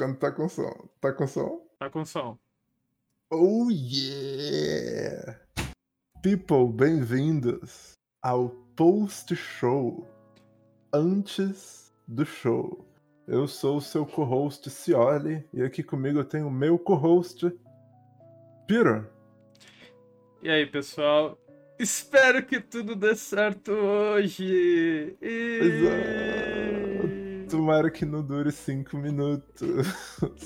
Quando tá com som. Tá com som? Tá com som. Oh yeah! People, bem-vindos ao Post Show. Antes do show. Eu sou o seu co-host Cioli e aqui comigo eu tenho o meu co-host Piro. E aí, pessoal? Espero que tudo dê certo hoje. E... Tomara que não dure cinco minutos.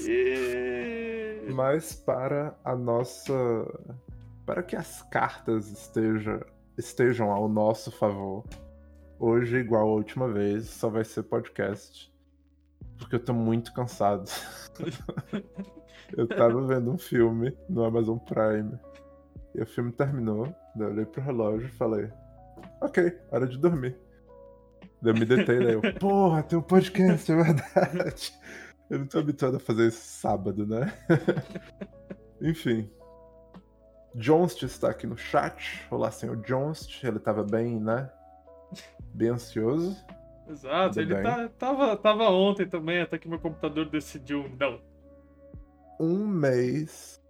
E... Mas para a nossa. Para que as cartas estejam, estejam ao nosso favor, hoje, igual a última vez, só vai ser podcast. Porque eu tô muito cansado. eu tava vendo um filme no Amazon Prime. E o filme terminou. Daí eu olhei pro relógio e falei: Ok, hora de dormir. Daí eu me deitei daí eu, porra, tem um podcast, é verdade. Eu não tô habituado a fazer isso sábado, né? Enfim. Jonst está aqui no chat. Olá, senhor Jonst. Ele tava bem, né? Bem ansioso. Exato, Tudo ele tá, tava, tava ontem também, até que meu computador decidiu não. Um mês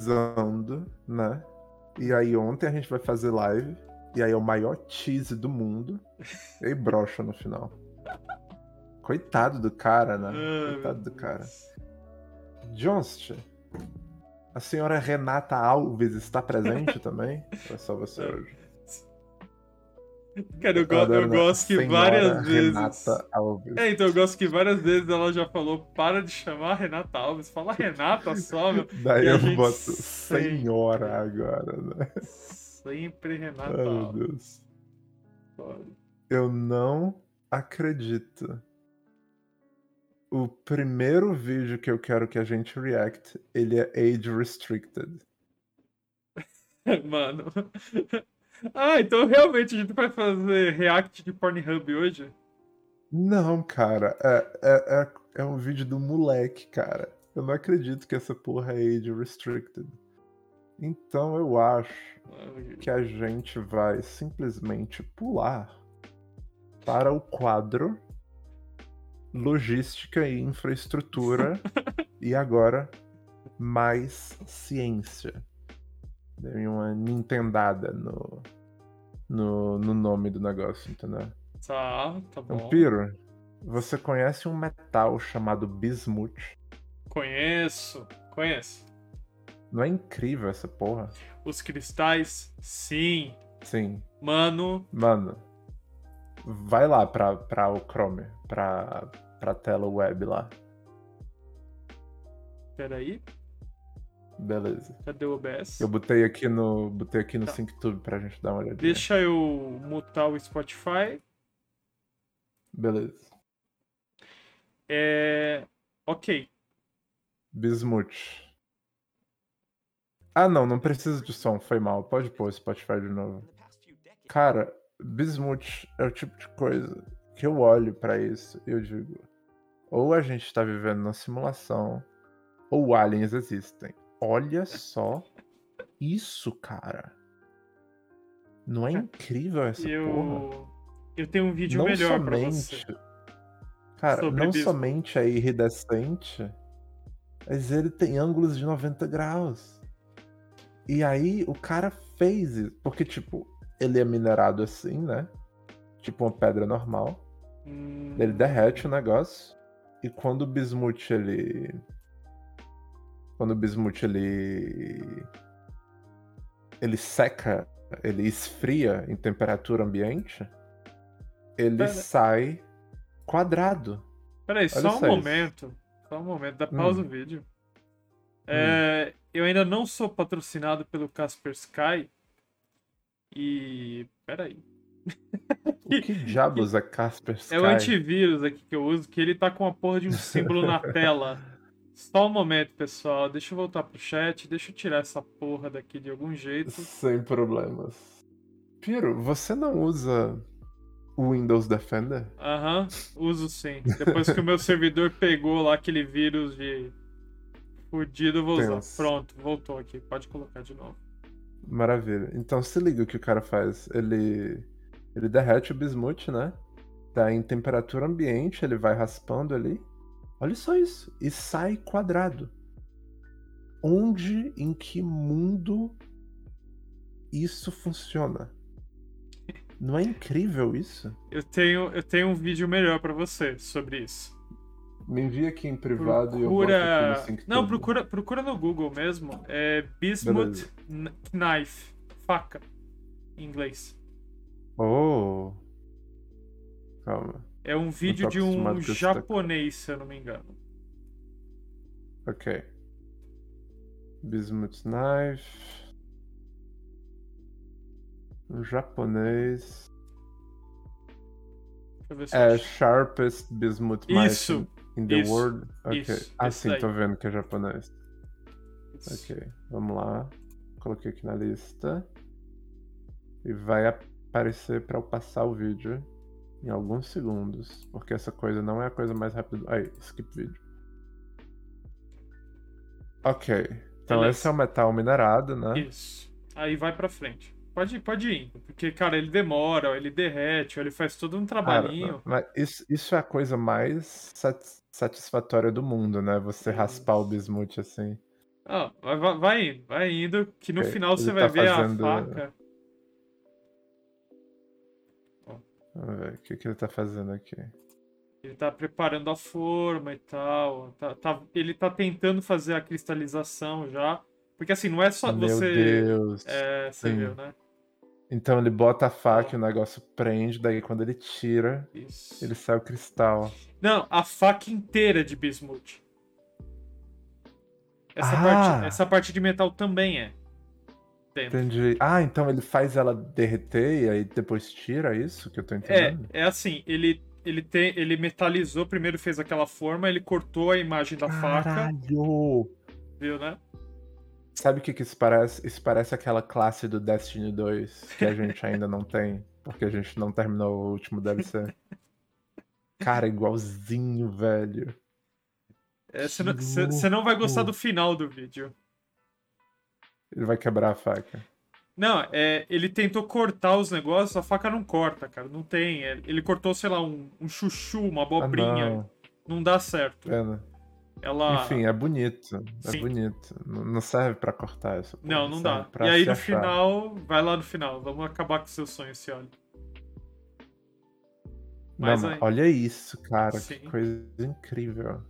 teasando, né? E aí ontem a gente vai fazer live. E aí é o maior tease do mundo. E brocha no final. Coitado do cara, né? Coitado do cara. Jonst, a senhora Renata Alves está presente também? Ou é só você hoje? Cara, eu, go- eu gosto que várias vezes. Renata Alves. É, então eu gosto que várias vezes ela já falou, para de chamar a Renata Alves, fala Renata só, meu. Daí eu boto sempre- senhora agora, né? Sempre Renata Ai, meu Alves. Deus. Foda. Eu não acredito. O primeiro vídeo que eu quero que a gente react, ele é age restricted. Mano. Ah, então realmente a gente vai fazer react de Pornhub hoje? Não, cara, é, é, é, é um vídeo do moleque, cara. Eu não acredito que essa porra é age restricted. Então eu acho que a gente vai simplesmente pular para o quadro Logística e Infraestrutura e agora mais ciência. Dei uma nintendada no, no, no nome do negócio, entendeu? Tá, tá bom. Então, Piro, você conhece um metal chamado bismuth? Conheço, conheço. Não é incrível essa porra? Os cristais, sim. Sim. Mano, Mano, vai lá pra, pra o Chrome, pra, pra tela web lá. peraí. Beleza. Cadê o OBS? Eu botei aqui no, botei aqui no Tá. SyncTube pra gente dar uma olhadinha. Deixa eu mutar o Spotify. Beleza. É. Ok. Bismuth. Ah, não, não precisa de som, foi mal. Pode pôr o Spotify de novo. Cara, Bismuth é o tipo de coisa que eu olho pra isso e eu digo: ou a gente tá vivendo na simulação, ou aliens existem. Olha só isso, cara. Não é incrível essa porra? Eu. Eu tenho um vídeo não melhor pra somente, você. cara, sobre não bismuth. somente é iridescente, mas ele tem ângulos de 90 graus. E aí o cara fez isso, porque tipo, ele é minerado assim, né? Tipo uma pedra normal. Hum, Ele derrete o negócio e quando o bismuth ele quando o bismuth ele ele seca, ele esfria em temperatura ambiente, ele Pera. sai quadrado. Peraí, Olha só um momento. Só um momento. Dá pausa Hum. o vídeo. É, eu ainda não sou patrocinado pelo Kaspersky. E. Peraí. O que diabos é Casper Sky? É o antivírus aqui que eu uso, que ele tá com a porra de um símbolo na tela. Só um momento, pessoal. Deixa eu voltar pro chat. Deixa eu tirar essa porra daqui de algum jeito. Sem problemas. Piro, você não usa o Windows Defender? Aham, uso sim. Depois que o meu servidor pegou lá aquele vírus de fudido, eu vou usar. Tenso. Pronto, voltou aqui. Pode colocar de novo. Maravilha. Então se liga o que o cara faz. Ele, ele derrete o bismute, né? Tá em temperatura ambiente, ele vai raspando ali. Olha só isso. E sai quadrado. Onde, em que mundo isso funciona? Não é incrível isso? Eu tenho, eu tenho um vídeo melhor pra você sobre isso. Me envia aqui em privado e eu boto Procura. aqui no. Não, procura, procura no Google mesmo. É Bismuth Beleza. Knife. Faca. Em inglês. Oh. Calma. É um vídeo de um japonês, se eu não me engano. Ok. Bismuth knife. Um japonês. É sharpest bismuth knife Isso, in the isso, world. Ok. isso, Ah, esse sim, daí. tô vendo que é japonês. Isso. Ok, vamos lá. Coloquei aqui na lista. E vai aparecer pra eu passar o vídeo em alguns segundos. Porque essa coisa não é a coisa mais rápida. Aí, skip vídeo. Ok. Então Beleza. esse é o metal minerado, né? Isso. Aí vai pra frente. Pode, pode ir. Porque, cara, ele demora, ele derrete, ele faz todo um Cara, trabalhinho. mas isso, isso é a coisa mais sat- satisfatória do mundo, né? Você raspar o bismuth assim. Ó, vai, vai- indo, vai indo, que no Ok, final ele você tá vai ver fazendo- a faca. O que, que ele tá fazendo aqui. Ele tá preparando a forma e tal. Tá, tá- ele tá tentando fazer a cristalização já. Porque assim, não é só Meu você. Deus. É, você Sim. viu, né? Então ele bota a faca e o negócio prende, daí quando ele tira, Isso. ele sai o cristal. Não, a faca inteira de bismuth. Essa, Ah! parte, essa parte de metal também é. Dentro. Entendi. Ah, então ele faz ela derreter e aí depois tira é isso que eu tô É, entendendo? é assim, ele, ele, tem, ele metalizou, primeiro fez aquela forma, ele cortou a imagem da faca, Caralho! viu, né? Sabe o que, que isso parece? Isso parece aquela classe do Destiny 2 que a gente ainda não tem, porque a gente não terminou o último DLC. Cara, igualzinho, velho. É, Você Que não, não vai gostar do final do vídeo. Ele vai quebrar a faca. Não, é, ele tentou cortar os negócios, a faca não corta, cara. Não tem. é, Ele cortou, sei lá, um, um chuchu, uma Ah, abobrinha. não. não. dá certo. Pena. Ela. Enfim, é bonito. É Sim. bonito. N- Não serve pra cortar isso. Não, não dá. E aí no final, vai lá no final. Vamos acabar com seu sonho, esse óleo. Não, Mas mas aí- olha isso, cara. Sim. Que coisa incrível.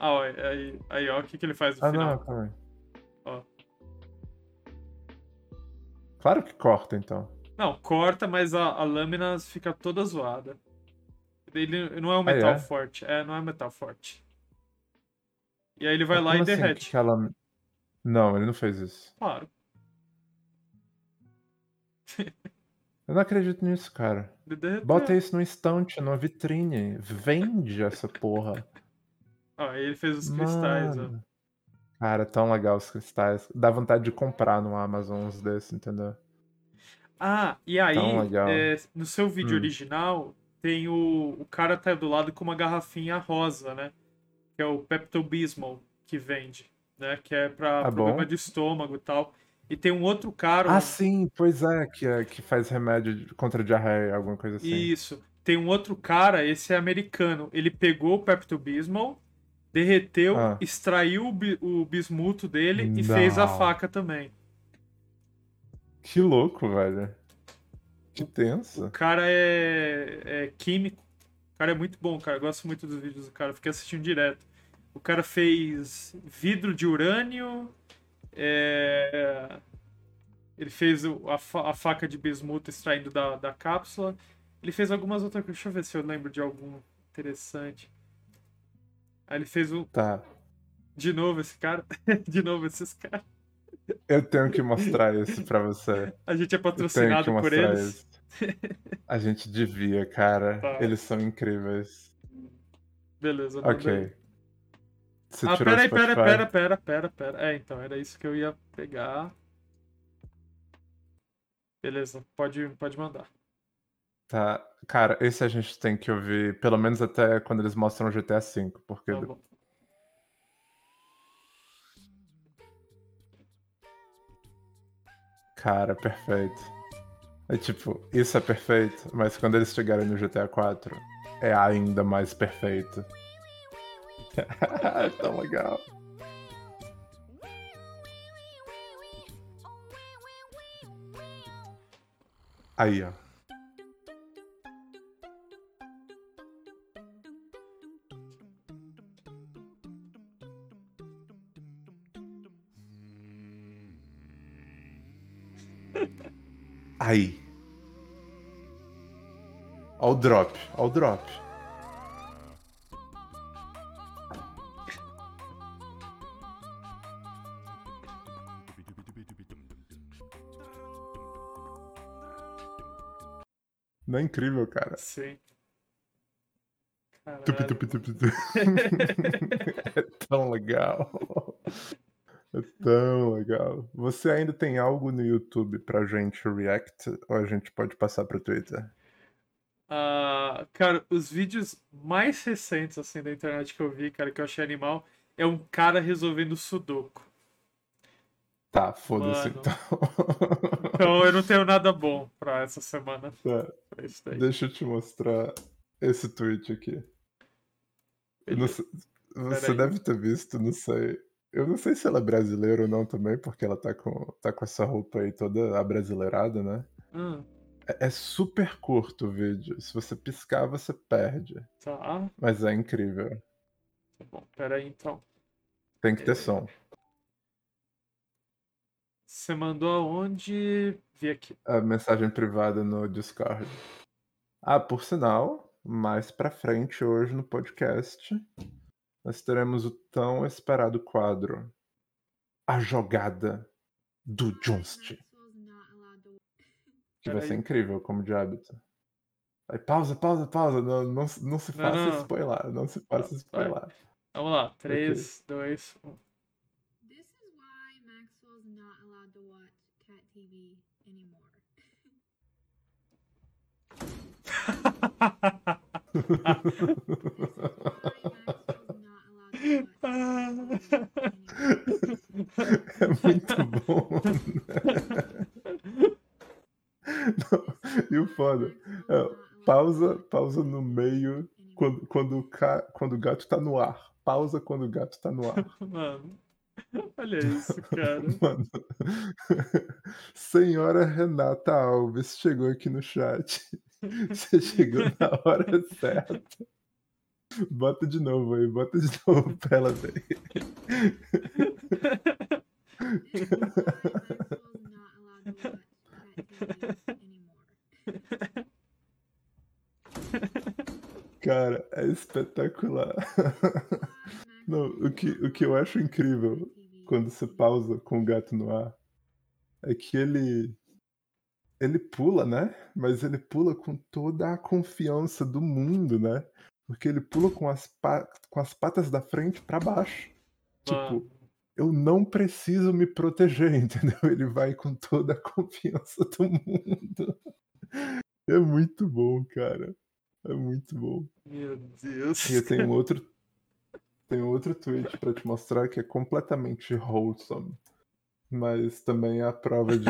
Ah, ó, aí, aí, ó, o que, que ele faz no Ah, final? não, calma aí. Ó. Claro que corta, então. Não, corta, mas a, a lâmina fica toda zoada. Ele não é um metal é? forte. É, não é metal forte. E aí ele vai lá e assim, derrete. ela- Não, ele não fez isso. Claro. Eu não acredito nisso, cara. Bota isso no estante, numa vitrine. Vende essa porra. Ó, aí ele fez os cristais, ó. Mano. Cara, tão legal os cristais. Dá vontade de comprar no Amazon uns desses, entendeu? Ah, e aí, é, no seu vídeo Hum. original, tem o. O cara tá do lado com uma garrafinha rosa, né? Que é o Pepto-Bismol que vende, né? Que é pra Tá problema bom. de estômago e tal. E tem um outro cara. Ah, um- sim, pois é, que, é, que faz remédio contra diarreia, alguma coisa assim. Isso. Tem um outro cara, esse é americano. Ele pegou o Pepto-Bismol, derreteu, Ah. extraiu o, bi- o bismuto dele e fez a Não. faca também. Que louco, velho. Que O tenso. cara é, é químico. O cara é muito bom, cara. Eu gosto muito dos vídeos do cara. Fiquei assistindo direto. O cara fez vidro de urânio. é, Ele fez o- a, fa- a faca de bismuto extraindo da, da cápsula. Ele fez algumas outras coisas. Deixa eu ver se eu lembro de algum interessante. Aí ele fez o. Tá. De novo esse cara. de novo esses caras. Eu tenho que mostrar isso pra você. A gente é patrocinado por eles. isso. A gente devia, cara. Tá. Eles são incríveis. Beleza. Ok. Você Ah, pera pera, pera, pera, pera, pera. É, então, era isso que eu ia pegar. Beleza, pode, pode mandar. Tá. Cara, esse a gente tem que ouvir, pelo menos até quando eles mostram o GTA V, porque Tá bom. Cara, perfeito. É tipo, isso é perfeito, mas quando eles chegarem no GTA 4, é ainda mais perfeito. é tão legal. Aí, ó. Aí. Ó o drop, ó o drop. Não é incrível, cara? Sim. Tupi, tupi, tupi, tupi. é tão legal. É tão legal. Você ainda tem algo no YouTube pra gente react? Ou a gente pode passar pro Twitter? Ah, cara, os vídeos mais recentes assim da internet que eu vi, cara, que eu achei animal, é um cara resolvendo sudoku. Tá, foda-se então. Então eu não tenho nada bom pra essa semana Tá, pra isso daí. deixa eu te mostrar esse tweet aqui. Sei- você deve ter visto, não sei. Eu não sei se ela é brasileira ou não também, porque ela tá com, tá com essa roupa aí toda abrasileirada, né? Ah, É, é super curto o vídeo. Se você piscar, você perde. tá, Mas é incrível. tá bom. Pera aí então. Tem que ter som. Você mandou aonde? Vi aqui. A mensagem privada no Discord. Ah, por sinal, mais pra frente hoje no podcast, nós teremos o tão esperado quadro A Jogada do Junst. Que vai ser incrível, como de hábito. Aí, pausa, pausa, pausa. Não, não, não se Não, faça não. spoiler. Não se faça Vai. spoiler. Vamos lá. 3, 2, 1. É muito bom. Não, e o foda. É, pausa, pausa no meio quando, quando, o ca... quando o gato tá no ar. Pausa quando o gato tá no ar. Mano. Olha isso, cara. Mano. Senhora Renata Alves chegou aqui no chat. Você chegou na hora certa. Bota de novo aí, bota de novo pra ela ver. Cara, é espetacular. Não, o que, o que eu acho incrível quando você pausa com o gato no ar é que ele ele pula, né? Mas ele pula com toda a confiança do mundo, né? Porque ele pula com as, com as patas da frente pra baixo. Tipo, Mano. eu não preciso me proteger, entendeu? Ele vai com toda a confiança do mundo. É muito bom, cara. É muito bom. Meu Deus. E eu tenho outro. Um outro tweet pra te mostrar que é completamente wholesome. Mas também é a prova de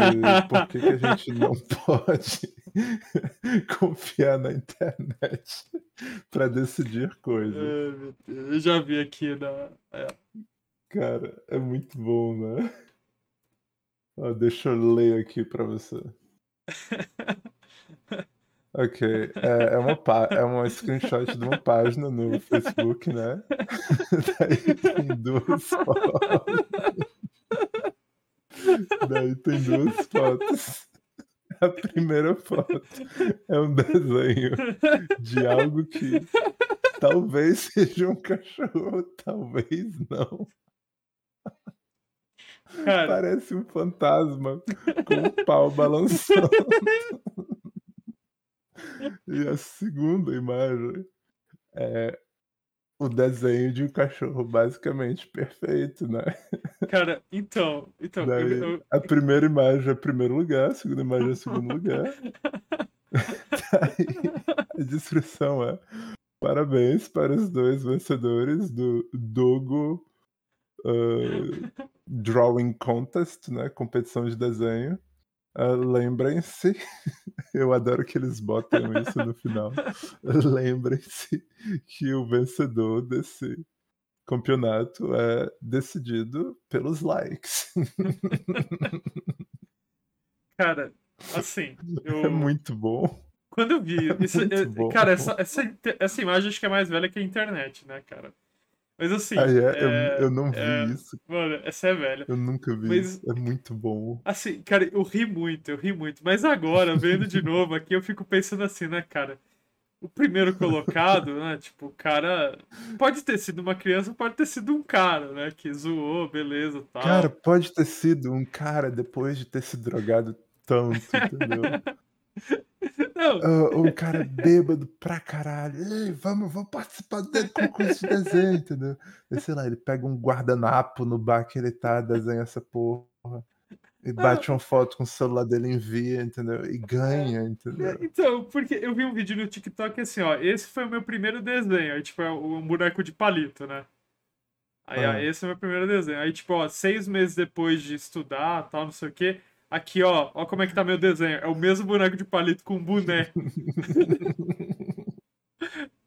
por que, que a gente não pode confiar na internet pra decidir coisas. Ai, meu Deus. Eu já vi aqui na. é. Cara, é muito bom, né? Ó, deixa eu ler aqui pra você. Ok, é, é uma, é uma screenshot de uma página no Facebook, né? Daí tem duas fotos. Daí tem duas fotos. A primeira foto é um desenho de algo que talvez seja um cachorro, talvez não. Cara, Parece um fantasma com o pau balançando. E a segunda imagem é o desenho de um cachorro basicamente perfeito, né? cara, então. Então, eu- Daí, eu- a primeira imagem é primeiro lugar, a segunda imagem é segundo lugar. Daí, a descrição é parabéns para os dois vencedores do Dogo uh, Drawing Contest, né? Competição de desenho. Ah, Lembrem-se, eu adoro que eles botam isso no final. Lembrem-se que o vencedor desse campeonato é decidido pelos likes. Cara, assim, eu. É muito bom. Quando eu vi isso, Muito eu- cara, essa, essa, essa imagem acho que é mais velha que a internet, né, cara? Mas assim, é? é- eu, eu não vi é- isso. mano, essa é velha. Eu nunca vi Mas- isso. É muito bom. Assim, cara, eu ri muito, eu ri muito. Mas agora, vendo de novo aqui, eu fico pensando assim, né, cara? O primeiro colocado, né? Tipo, o cara. Pode ter sido uma criança, pode ter sido um cara, né? Que zoou, beleza tal. Cara, pode ter sido um cara depois de ter se drogado tanto, entendeu? Não, Ah, um cara bêbado pra caralho. Ei, vamos, vamos participar do concurso de desenho, entendeu? E, sei lá, ele pega um guardanapo no bar que ele tá, desenha essa porra. E bate uma foto com o celular dele e envia, entendeu? E ganha, entendeu? Então, porque eu vi um vídeo no TikTok assim, ó, esse foi o meu primeiro desenho, aí tipo, é um boneco de palito, né? Aí, Ah. ó, esse é o meu primeiro desenho. Aí, tipo, ó, seis meses depois de estudar, tal, não sei o quê, aqui, ó, ó como é que tá meu desenho. É o mesmo boneco de palito com um boné.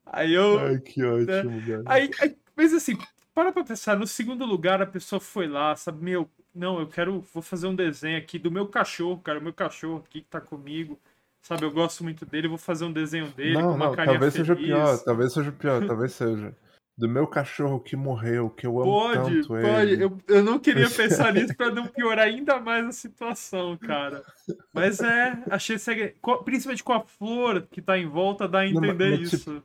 aí eu... Ai, que ótimo, velho. Aí, aí- mas assim, para pra pensar, no segundo lugar a pessoa foi lá, sabe, meu, não, eu quero, vou fazer um desenho aqui do meu cachorro, cara, o meu cachorro aqui que tá comigo, sabe, eu gosto muito dele, vou fazer um desenho dele com Não, uma não, carinha talvez seja feliz. pior, talvez seja pior, talvez seja. Do meu cachorro que morreu, que eu amo Pode, tanto pode, ele. eu, eu não queria pensar nisso pra não piorar ainda mais a situação, cara. Mas é, achei, co- principalmente com a flor que tá em volta, dá a Não, mas- entender tipo, isso.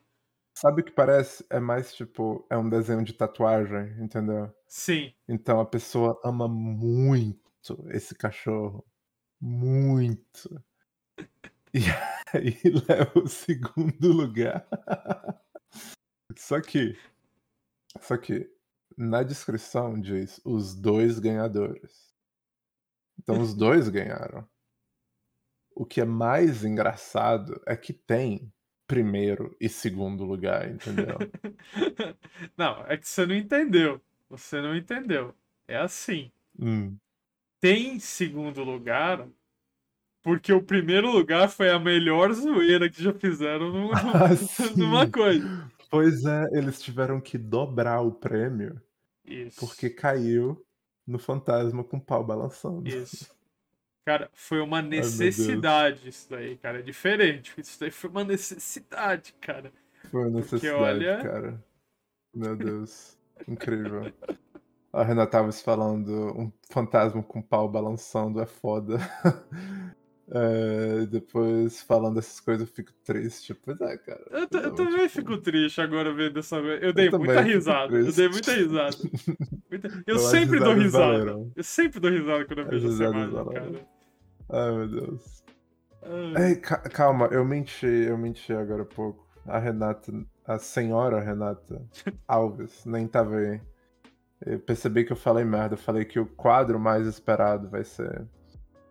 Sabe o que parece? É mais tipo, é um desenho de tatuagem, entendeu? Sim, Então a pessoa ama muito esse cachorro. Muito. E aí leva o segundo lugar. Só que, só que na descrição diz os dois ganhadores. Então os dois ganharam. O que é mais engraçado é que tem primeiro e segundo lugar, entendeu? Não, é que você não entendeu. Você não entendeu. É assim. Hum. Tem segundo lugar porque o primeiro lugar foi a melhor zoeira que já fizeram Ah, numa sim. coisa. Pois é, eles tiveram que dobrar o prêmio Isso. porque caiu no fantasma com o pau balançando. Isso. Cara, foi uma necessidade isso daí, cara. É diferente. Isso daí foi uma necessidade, cara. Foi uma necessidade, olha- cara. Meu Deus. Incrível. A Renata Alves falando um fantasma com pau balançando é foda. É, depois falando essas coisas eu fico triste. Pois é, cara. Eu, eu também tipo, fico triste agora vendo essa. Eu dei também muita risada. Eu dei muita risada. Muita- Eu, sempre dou risada. valeram. Eu sempre dou risada quando eu vejo essa imagem, valeram. cara. Ai, meu Deus. Ai. Ei, ca- calma, eu menti, eu menti agora há pouco. A Renata, a senhora Renata Alves, nem tava aí. Eu percebi que eu falei merda. Eu falei que o quadro mais esperado vai ser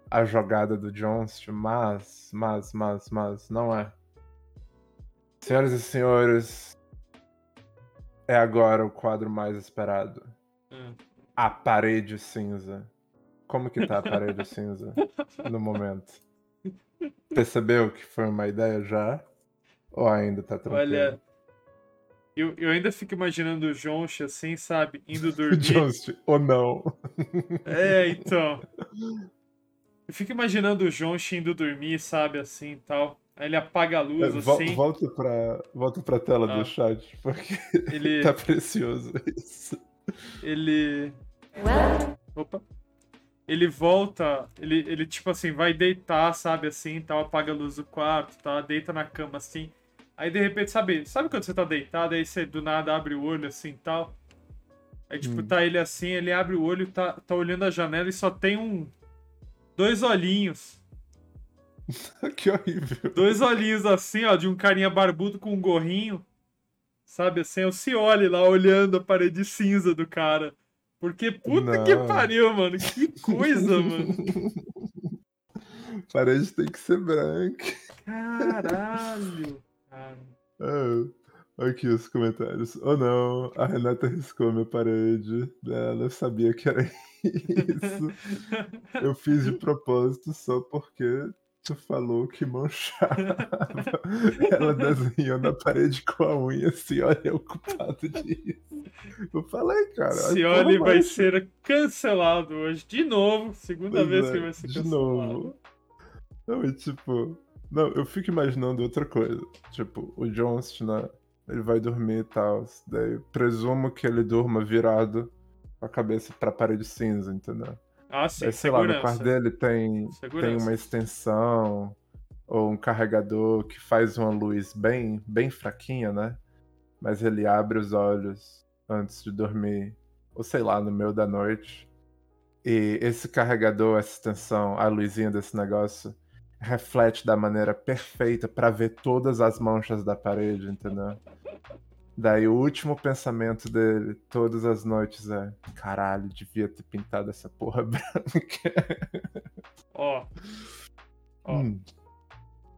a jogada do Johnston, mas, mas, mas, mas, não é. Senhoras e senhores, é agora o quadro mais esperado. Hum. A parede cinza. Como que tá a parede cinza no momento? Percebeu que foi uma ideia já? Ou ainda tá tranquilo? Olha, eu, eu ainda fico imaginando o Jonch assim, sabe? Indo dormir. Johnston, ou não? É, então. Eu fico imaginando o Jonch indo dormir, sabe? Assim e tal. Aí ele apaga a luz, É, assim. volta, pra, volta pra tela Ah. do chat, porque Ele. tá precioso isso. Ele. Opa. Ele volta, ele, ele tipo assim, vai deitar, sabe, assim, tal, apaga a luz do quarto, tá, deita na cama, assim. Aí, de repente, sabe, sabe quando você tá deitado, aí você do nada abre o olho, assim, tal? Aí, tipo, Hum. tá ele assim, ele abre o olho, tá, tá olhando a janela e só tem um... Dois olhinhos. que horrível. Dois olhinhos assim, ó, de um carinha barbudo com um gorrinho. Sabe, assim, o Cioli lá olhando a parede cinza do cara. Porque puta que Não. pariu, mano. Que coisa, mano. Parede tem que ser branca. Caralho. Cara. Ah, aqui os comentários. Ou não, a Renata riscou minha parede. Ela sabia que era Isso eu fiz de propósito só porque tu falou que manchava. Ela desenhou na parede com a unha, olha, é o culpado disso. Eu falei, cara. Cioli vai ser cancelado hoje. De novo. Segunda Pois vez é, que vai ser de cancelado. novo. Não, e tipo. Não, eu fico imaginando outra coisa. Tipo, o Johnston, né? Ele vai dormir e tal. Daí presumo que ele durma virado a cabeça pra parede cinza, entendeu? Ah, sim. Daí, sei lá, no segurança. quarto dele tem, tem Segurança. uma extensão ou um carregador que faz uma luz bem, bem fraquinha, né? Mas ele abre os olhos antes de dormir, ou sei lá, no meio da noite. E esse carregador, essa extensão, a luzinha desse negócio, reflete da maneira perfeita pra ver todas as manchas da parede, entendeu? Daí o último pensamento dele, todas as noites, é: caralho, devia ter pintado essa porra branca. Ó. Ó. Hum.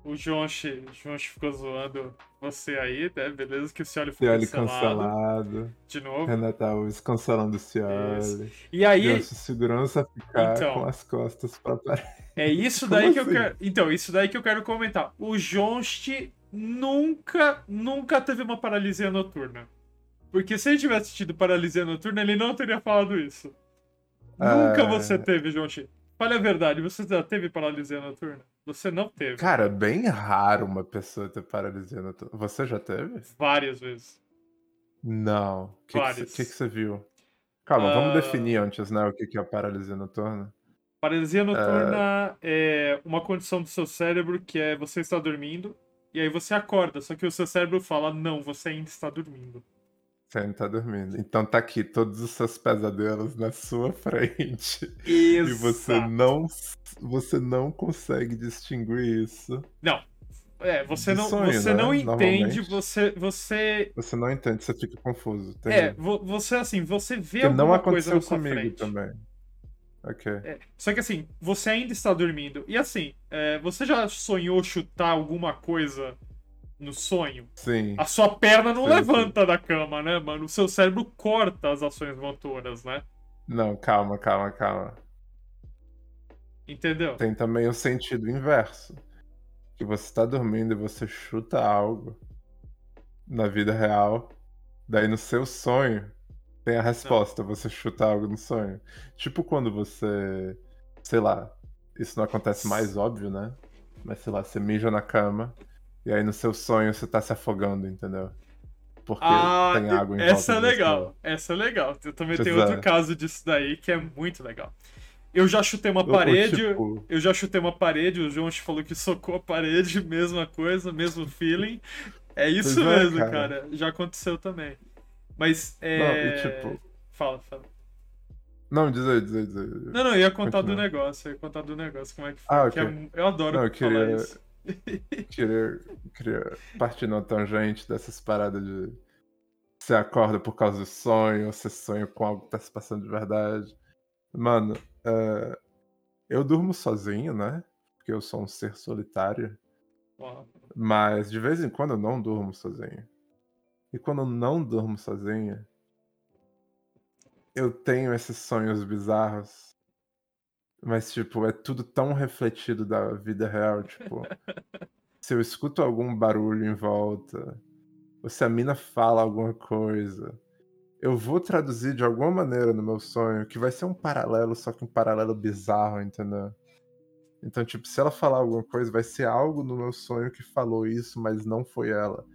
O Jonchi, o Jonchi ficou zoando você aí, né? Beleza que o Cioli foi Cioli cancelado. cancelado. De novo. Renata Alves cancelando o Cioli. E aí, Nossa segurança ficar Então. com as costas pra parede. é isso Como daí que eu assim? quero. Então, isso daí que eu quero comentar. O Jonchi nunca, nunca teve uma paralisia noturna. Porque se ele tivesse tido paralisia noturna, ele não teria falado isso. Nunca É. você teve, Jonchi. Fale a verdade, você já teve paralisia noturna? Você não teve. Cara, é bem raro uma pessoa ter paralisia noturna. Você já teve? Várias vezes. Não. O que, que, que que você viu? Calma, Ah. vamos definir antes, né, o que, que é paralisia noturna. Paralisia noturna é uma condição do seu cérebro que é você está dormindo e aí você acorda, só que o seu cérebro fala: não, você ainda está dormindo. Você ainda tá dormindo. Então tá aqui todos os seus pesadelos na sua frente. Exato. E você não, você não consegue distinguir isso. É, você não, sonho, você né? não entende, você. Você. Você não entende, você fica confuso. É, entendi. você assim, você vê não alguma coisa aconteceu na sua comigo frente. também. Ok. É, só que assim, você ainda está dormindo. E assim, é, você já sonhou chutar alguma coisa no sonho? Sim. A sua perna não Sim, sim. levanta da cama, né, mano? O seu cérebro corta as ações motoras, né? Não, calma, calma, calma. Entendeu? Tem também o sentido inverso. Que você tá dormindo e você chuta algo na vida real. Daí no seu sonho tem a resposta, você chuta algo no sonho. Tipo quando você. Sei lá, isso não acontece mais óbvio, né? Mas sei lá, você mija na cama e aí no seu sonho você tá se afogando, entendeu? Porque tem água em Ah, essa é legal. Essa é legal. Eu também tenho outro caso disso daí que é muito legal. Eu já chutei uma ou parede, tipo, eu já chutei uma parede, o João falou que socou a parede, mesma coisa, mesmo feeling. É isso Pois é, mesmo, cara. cara. Já aconteceu também. Mas é. Não, e tipo. Fala, fala. Não, diz aí, diz aí, diz aí. Não, não, eu ia contar do Continua. negócio, eu ia contar do negócio, como é que foi. Ah, que é eu adoro Não, eu falar queria- isso. queria, queria partir na tangente dessas paradas de você acorda por causa do sonho, ou você sonha com algo que tá se passando de verdade. Mano, é, eu durmo sozinho, né? Porque eu sou um ser solitário. Ó, Mas de vez em quando eu não durmo sozinho. E quando eu não durmo sozinho, eu tenho esses sonhos bizarros. Mas, tipo, é tudo tão refletido da vida real. Tipo, se eu escuto algum barulho em volta, ou se a mina fala alguma coisa, eu vou traduzir de alguma maneira no meu sonho que vai ser um paralelo, só que um paralelo bizarro, entendeu? Então, tipo, se ela falar alguma coisa, vai ser algo no meu sonho que falou isso, mas não foi ela.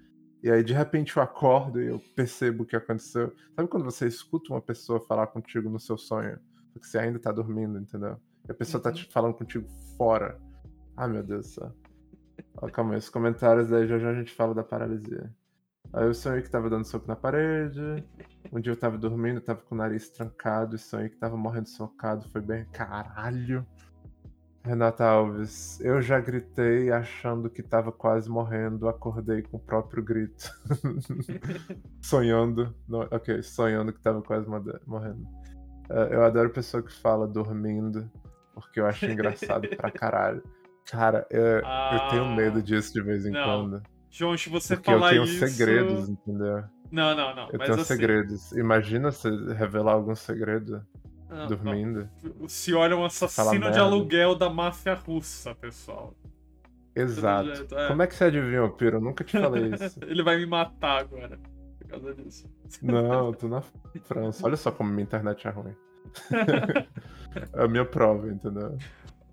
E aí, de repente, eu acordo e eu percebo o que aconteceu. Sabe quando você escuta uma pessoa falar contigo no seu sonho, só que você ainda tá dormindo, entendeu? E a pessoa tá Uhum. te falando contigo fora. Ai, meu Deus do céu. Ó, calma aí, os comentários aí já já a gente fala da paralisia. Aí eu sonhei que tava dando soco na parede. Um dia eu tava dormindo, tava com o nariz trancado e sonhei que tava morrendo socado. Foi bem. Caralho! Renata Alves, eu já gritei achando que tava quase morrendo, acordei com o próprio grito. sonhando. não, ok, sonhando que tava quase morrendo. É, eu adoro pessoa que fala dormindo, porque eu acho engraçado pra caralho. Cara, eu, eu tenho Ah, medo disso de vez em não. quando. João, se você Porque eu falar tenho isso. segredos, entendeu? Não, não, não. Eu tenho assim, segredos. Imagina você revelar algum segredo. Não, dormindo. O senhor é um fala assassino de aluguel da máfia russa, pessoal. Exato. é. Como é que você adivinhou, Piro? Eu nunca te falei isso. Ele vai me matar agora. Por causa disso. Não, eu tô na França. Olha só como minha internet é ruim. é a minha prova, entendeu?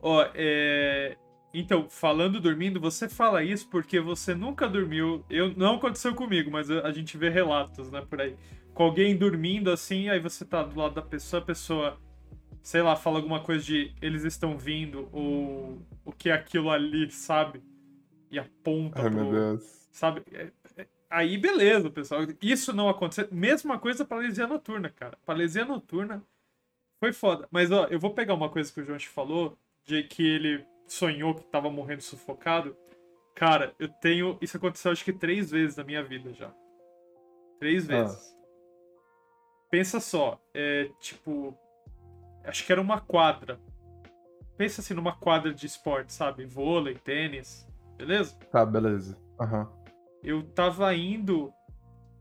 Ó, é... Então, falando dormindo, você fala isso porque você nunca dormiu. Eu não aconteceu comigo, mas a gente vê relatos, né, por aí. Com alguém dormindo assim, aí você tá do lado da pessoa, a pessoa, sei lá, fala alguma coisa de eles estão vindo, ou o que é aquilo ali, sabe? E aponta Ai, pro. meu Deus. Sabe? É- é- Aí, beleza, pessoal. Isso não aconteceu. Mesma coisa paralisia noturna, cara. Paralisia noturna foi foda. Mas, ó, eu vou pegar uma coisa que o João te falou, de que ele sonhou que tava morrendo sufocado. Cara, eu tenho. Isso aconteceu acho que três vezes na minha vida já. Três Ah. Pensa só, é tipo. Acho que era uma quadra. Pensa assim numa quadra de esporte, sabe? Vôlei, tênis, beleza? Tá, beleza. Aham. eu tava indo.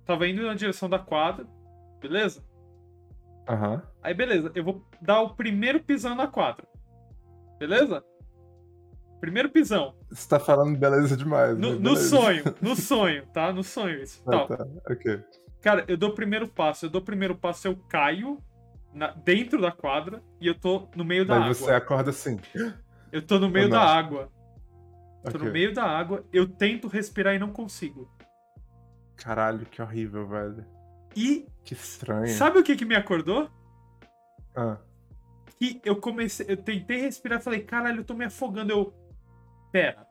Tava indo na direção da quadra, beleza? Aham. Aí beleza, eu vou dar o primeiro pisão na quadra. Beleza? Primeiro pisão. Você tá falando beleza demais. No, no beleza. sonho, no sonho, tá? No sonho isso. Ah, tá, ok. Cara, eu dou o primeiro passo, eu dou o primeiro passo, eu caio na- dentro da quadra e eu tô no meio da Mas água. você acorda assim. Eu tô no meio da não? água. Tô Ok. no meio da água, eu tento respirar e não consigo. Caralho, que horrível, velho. E Que estranho. sabe o que que me acordou? Ah, que eu comecei, eu tentei respirar, falei, caralho, eu tô me afogando. Eu, pera,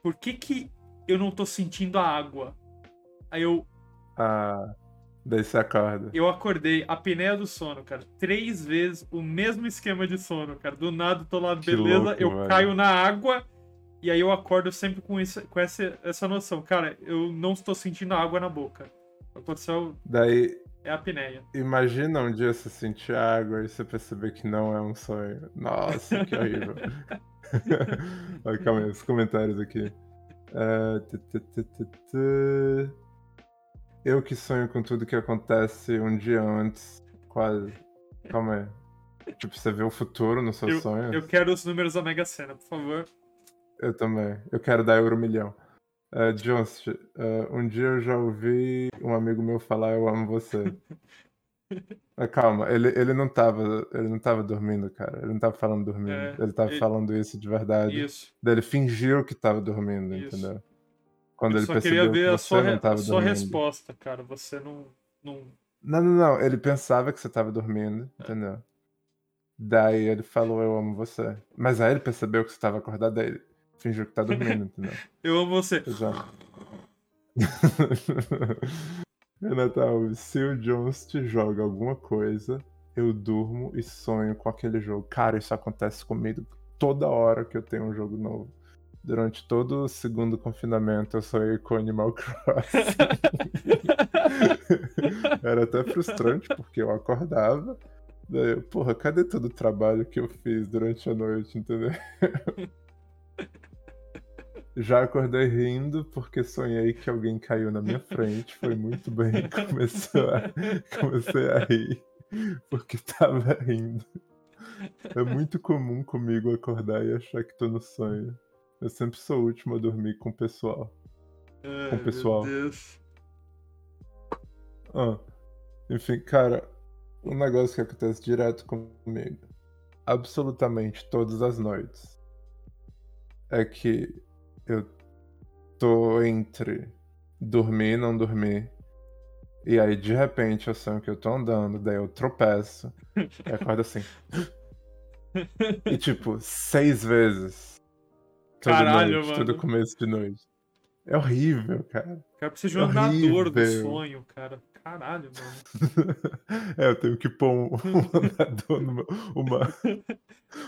por que que eu não tô sentindo a água? Aí eu, ah, daí você acorda. eu acordei, a apneia do sono, cara, três vezes o mesmo esquema de sono, cara. Do nada, tô lá, Que beleza, louco, eu velho. caio na água e aí eu acordo sempre com, isso, com essa, essa noção. Cara, eu não estou sentindo água na boca. Aconteceu, Daí, é a apneia. imagina um dia você sentir água e você perceber que não é um sonho. Nossa, que horrível. Olha, calma aí, os comentários aqui. É, Eu que sonho com tudo que acontece um dia antes. Quase. Calma aí. Tipo, você vê o futuro nos seus sonhos? Eu quero os números da Mega Sena, por favor. Eu também. Eu quero dar euro milhão. Uh, Jones, uh, um dia eu já ouvi um amigo meu falar eu amo você. Mas calma, ele, ele não tava. Ele não tava dormindo, cara. Ele não tava falando dormindo. É, ele tava ele- falando isso de verdade. Isso. Daí ele fingiu que tava dormindo, Isso. entendeu? Quando Eu ele só percebeu queria ver que a sua, re- a sua resposta, cara. Você não. não... Não, não, não. Ele pensava que você tava dormindo, É. entendeu? Daí ele falou eu amo você. Mas aí ele percebeu que você tava acordado, daí ele fingiu que tá dormindo, entendeu? Eu amo você. Exato. Alves, se o Jones te joga alguma coisa, eu durmo e sonho com aquele jogo. Cara, isso acontece comigo toda hora que eu tenho um jogo novo. Durante todo o segundo confinamento, eu sonhei com Animal Crossing. Era até frustrante, porque eu acordava. Daí, eu, porra, cadê todo o trabalho que eu fiz durante a noite, entendeu? Já acordei rindo porque sonhei que alguém caiu na minha frente. Foi muito bem. Começou a, comecei a rir porque tava rindo. É muito comum comigo acordar e achar que tô no sonho. Eu sempre sou o último a dormir com o pessoal. Ai, pessoal. Meu Deus. Ah, enfim, cara, um negócio que acontece direto comigo, absolutamente todas as noites, é que eu tô entre dormir e não dormir, e aí de repente eu sonho que eu tô andando, daí eu tropeço, e acordo assim. E tipo, seis vezes. Toda Caralho, noite, mano. todo começo de noite. É horrível, cara. O cara precisa de um narrador do sonho, cara. Caralho, mano. é, eu tenho que pôr um, um andador numa, uma,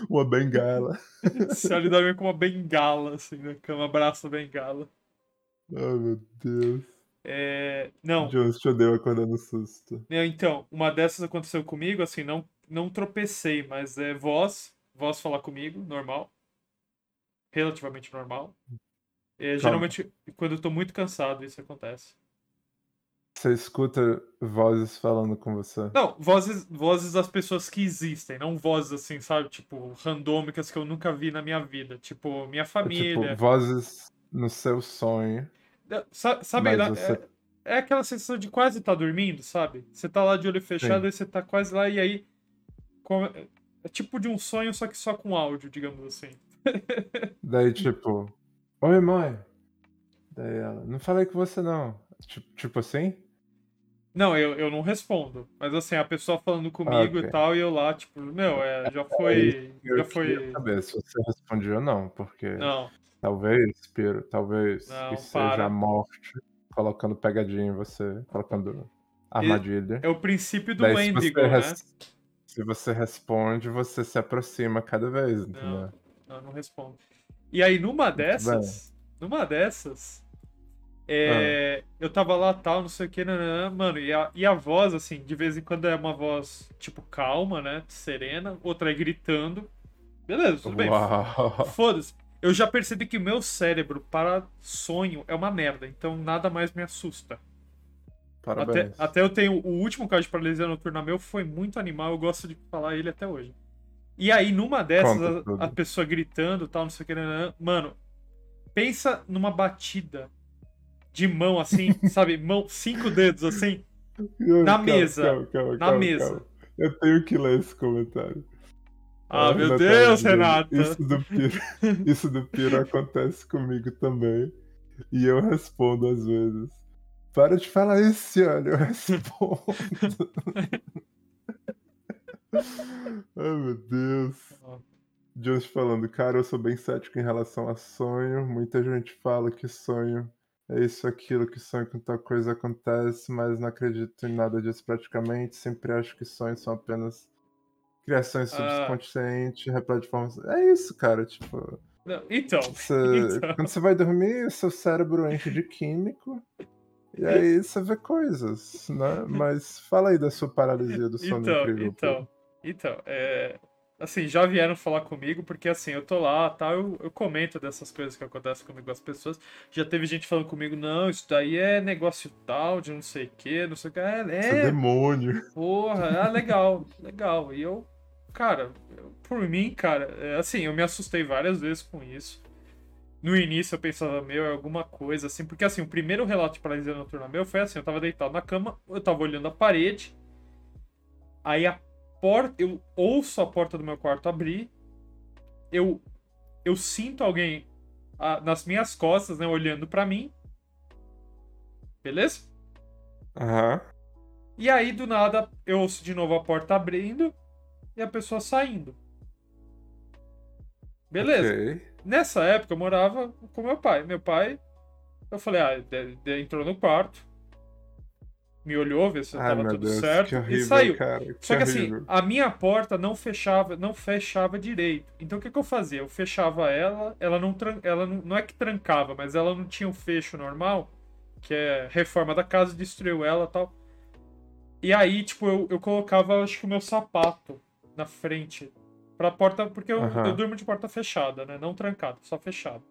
uma bengala. Se ele dorme com uma bengala, assim, na cama, abraça a bengala. Ai, meu Deus. É... Não, Jones te odeio acordar no susto. É, Então, uma dessas aconteceu comigo, assim, não, não tropecei, mas é voz, voz falar comigo, normal. Relativamente normal. É, geralmente, quando eu tô muito cansado, isso acontece. Você escuta vozes falando com você. Não, vozes, vozes das pessoas que existem, não vozes assim, sabe? Tipo, randômicas que eu nunca vi na minha vida. Tipo, minha família. Tipo, vozes no seu sonho. É, sa- Sabe, na- você- é, é aquela sensação de quase estar dormindo, sabe? Você tá lá de olho fechado e você tá quase lá e aí. É tipo de um sonho, só que só com áudio, digamos assim. Daí, tipo, oi mãe. Daí ela, não falei com você não. Tipo, tipo assim? Não, eu, eu não respondo. Mas assim, a pessoa falando comigo ok. e tal, e eu lá, tipo, meu, é, já foi. Eu Já foi. saber se você respondia ou não, porque Não, talvez, Piro, talvez Não, isso para. seja a morte colocando pegadinha em você, colocando armadilha. é o princípio do Daí, se Wendigo, você, né? res- se você responde, você se aproxima cada vez, entendeu? Não, não respondo. E aí, numa dessas, numa dessas, é, Ah. eu tava lá tal, não sei o que, mano, e a, e a voz, assim, de vez em quando é uma voz, tipo, calma, né, serena, outra é gritando. Beleza, tudo bem. Foda-se. Eu já percebi que o meu cérebro para sonho é uma merda, então nada mais me assusta. Até, Parabéns. até eu tenho. O último caso de paralisia noturna meu foi muito animal, eu gosto de falar ele até hoje. E aí, numa dessas, a, a pessoa gritando tal, não sei o que, nananã, mano, pensa numa batida de mão assim, sabe? Mão, cinco dedos assim. na Calma, mesa. calma, calma, Na mesa. Eu tenho que ler esse comentário. Ah, meu Renata Deus, Renata. Isso do, Piro, isso do Piro acontece comigo também. E eu respondo às vezes. Para de falar isso, olha, eu respondo. Ai, meu Deus. Ah. Just falando, cara, eu sou bem cético em relação a sonho. Muita gente fala que sonho é isso, aquilo, que sonho com tal coisa acontece, mas não acredito em nada disso praticamente. Sempre acho que sonhos são apenas criações Ah. subconscientes, repletas de formas. É isso, cara, tipo. Não, Então, você- Então. Quando você vai dormir, seu cérebro enche de químico. E aí você vê coisas, né? Mas fala aí da sua paralisia do sono então, incrível. então, então, é, assim, já vieram falar comigo, porque assim, eu tô lá, tá, eu, eu comento dessas coisas que acontecem comigo com as pessoas. Já teve gente falando comigo, não, isso daí é negócio tal, de não sei o que, não sei o que. É, Seu é demônio. porra, é legal, legal. E eu, cara, eu- por mim, cara, é, assim, eu me assustei várias vezes com isso. No início eu pensava, meu, é alguma coisa assim, porque assim, o primeiro relato de paralisia noturna meu foi assim, eu tava deitado na cama, eu tava olhando a parede, aí a porta, eu ouço a porta do meu quarto abrir, eu eu sinto alguém ah, nas minhas costas, né, olhando pra mim. Beleza? Aham. E aí, do nada, eu ouço de novo a porta abrindo e a pessoa saindo. Beleza. Ok. Nessa época eu morava com meu pai. Meu pai, eu falei, ah, entrou no quarto, me olhou, ver se Ai, tava tudo Deus, certo horrível, e saiu. cara. Que Só que assim, horrível. a minha porta não fechava, não fechava direito. Então o que, que eu fazia? Eu fechava ela, ela não tran- ela não, não é que trancava, mas ela não tinha um fecho normal, que é reforma da casa, destruiu ela, e tal. E aí, tipo, eu, eu colocava acho que o meu sapato na frente pra porta, porque eu, eu durmo de porta fechada, né? Não trancada, só fechada.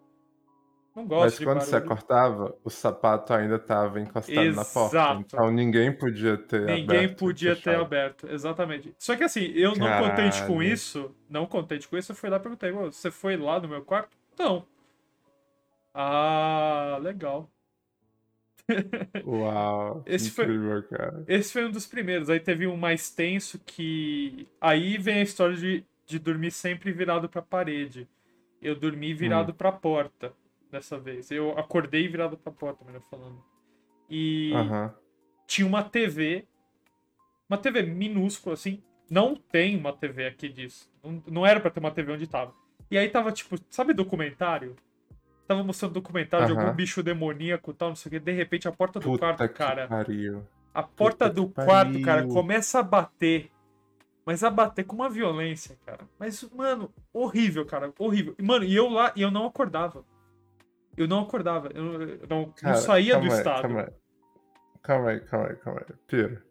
Não gosto Mas quando você cortava, o sapato ainda estava encostado na porta. Exato. Então ninguém podia ter Ninguém aberto e podia ter aberto, exatamente. Só que assim, eu não contente com Caralho. isso, não contente com isso, eu fui lá e perguntei, "Ô, você foi lá no meu quarto? Não. Ah, legal. Uau, Esse foi- incrível. Esse foi um dos primeiros. Aí teve um mais tenso que. Aí vem a história de, de dormir sempre virado pra parede. Eu dormi virado Hum. pra porta dessa vez. Eu acordei virado pra porta, melhor falando. E Aham. tinha uma TV. Uma TV minúscula, assim. Não tem uma TV aqui disso. Não, não era pra ter uma TV onde tava. E aí tava, tipo, sabe documentário? Tava mostrando documentário de Aham. algum bicho demoníaco e tal, não sei o que. De repente a porta do Puta quarto, cara. pariu. A porta Puta do quarto, cara, pariu. começa a bater. Mas a bater com uma violência, cara. Mas, mano, horrível, cara. Horrível. Mano, e eu lá, e eu não acordava. Eu não acordava. Eu, eu não, não Cara, saía do aí, estado. Calma aí. calma aí, calma aí, calma aí. Piro,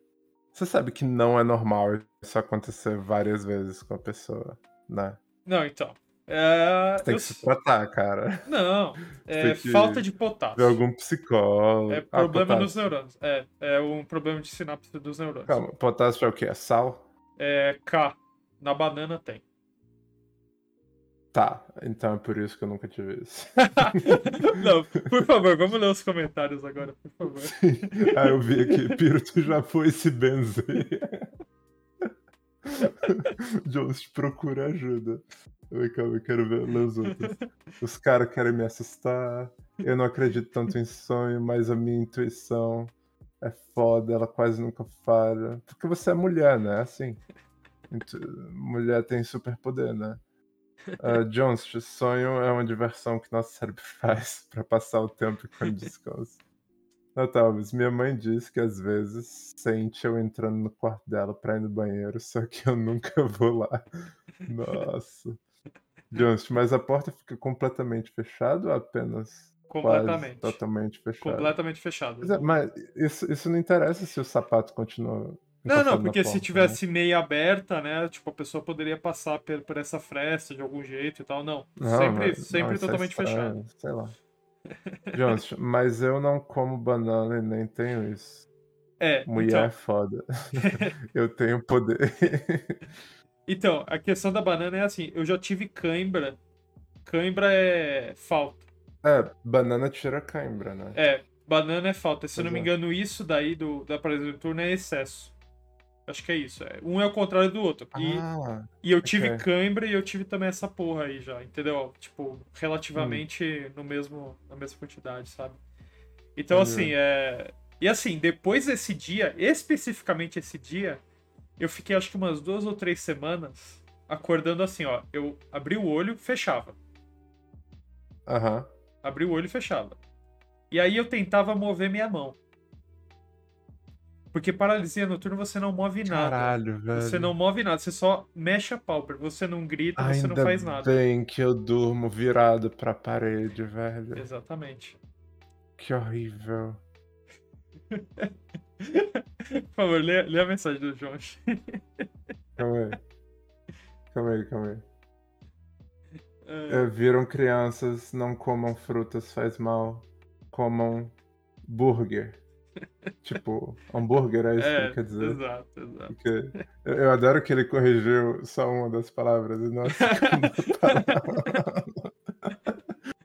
você sabe que não é normal isso acontecer várias vezes com a pessoa, né? Não, então. É, Você tem eu que se tratar, cara. Não, é falta de potássio. algum psicólogo. É Ah, problema nos potássio. neurônios. É, é um problema de sinapse dos neurônios. Calma, potássio é o quê? É sal? É K. Na banana tem. Tá, então é por isso que eu nunca tive isso. Não, por favor, vamos ler os comentários agora, por favor. ah, eu vi aqui, Piro, tu já foi se benzer. Jones, procura ajuda. Oi, calma, eu quero ver ler os outros. Os caras querem me assustar. Eu não acredito tanto em sonho, mas a minha intuição é foda, ela quase nunca falha. Porque você é mulher, né? Assim. Mulher tem superpoder, né? Uh, Jones, sonho é uma diversão que nosso cérebro faz pra passar o tempo quando descansa. Não, talvez. Minha mãe diz que às vezes sente eu entrando no quarto dela pra ir no banheiro, só que eu nunca vou lá. Nossa. Jones, mas a porta fica completamente fechada ou apenas Completamente. quase totalmente fechada? Completamente fechado. Mas, é, mas isso, isso não interessa se o sapato continua. Não, não, porque se porta, tivesse meia aberta, né? Tipo, a pessoa poderia passar por, por essa fresta de algum jeito e tal. Não. Não, sempre mas- sempre não, é totalmente estranho, fechado. Sei lá. Jones, mas eu não como banana e nem tenho isso. É, Mulher é então, foda. eu tenho poder. então, a questão da banana é assim, eu já tive cãibra. Cãibra é falta. é, banana tira cãibra, né? É, banana é falta. Se eu não me é. engano, isso daí do, da paralisia noturna é excesso. Acho que é isso. É. Um é o contrário do outro. E, Ah, e eu tive ok. cãibra e eu tive também essa porra aí já, entendeu? Tipo, relativamente Hum. no mesmo, na mesma quantidade, sabe? Então, assim, é. E assim, depois desse dia, especificamente esse dia, eu fiquei acho que umas duas ou três semanas acordando assim, ó. Eu abri o olho, fechava. aham. Abri o olho e fechava. E aí eu tentava mover minha mão. Porque paralisia noturna você não move nada. Caralho, velho. Você não move nada, você só mexe a pálpebra. Você não grita, você não Ainda faz nada. bem que eu durmo virado pra parede, velho. Exatamente. Que horrível. Por favor, lê, lê a mensagem do João. Calma aí. Calma aí, calma aí. É, viram crianças, não comam frutas, faz mal. Comam burger. Tipo, hambúrguer, é isso que é, ele quer dizer. exato, exato. Porque eu, eu adoro que ele corrigiu só uma das palavras e não a segunda palavra.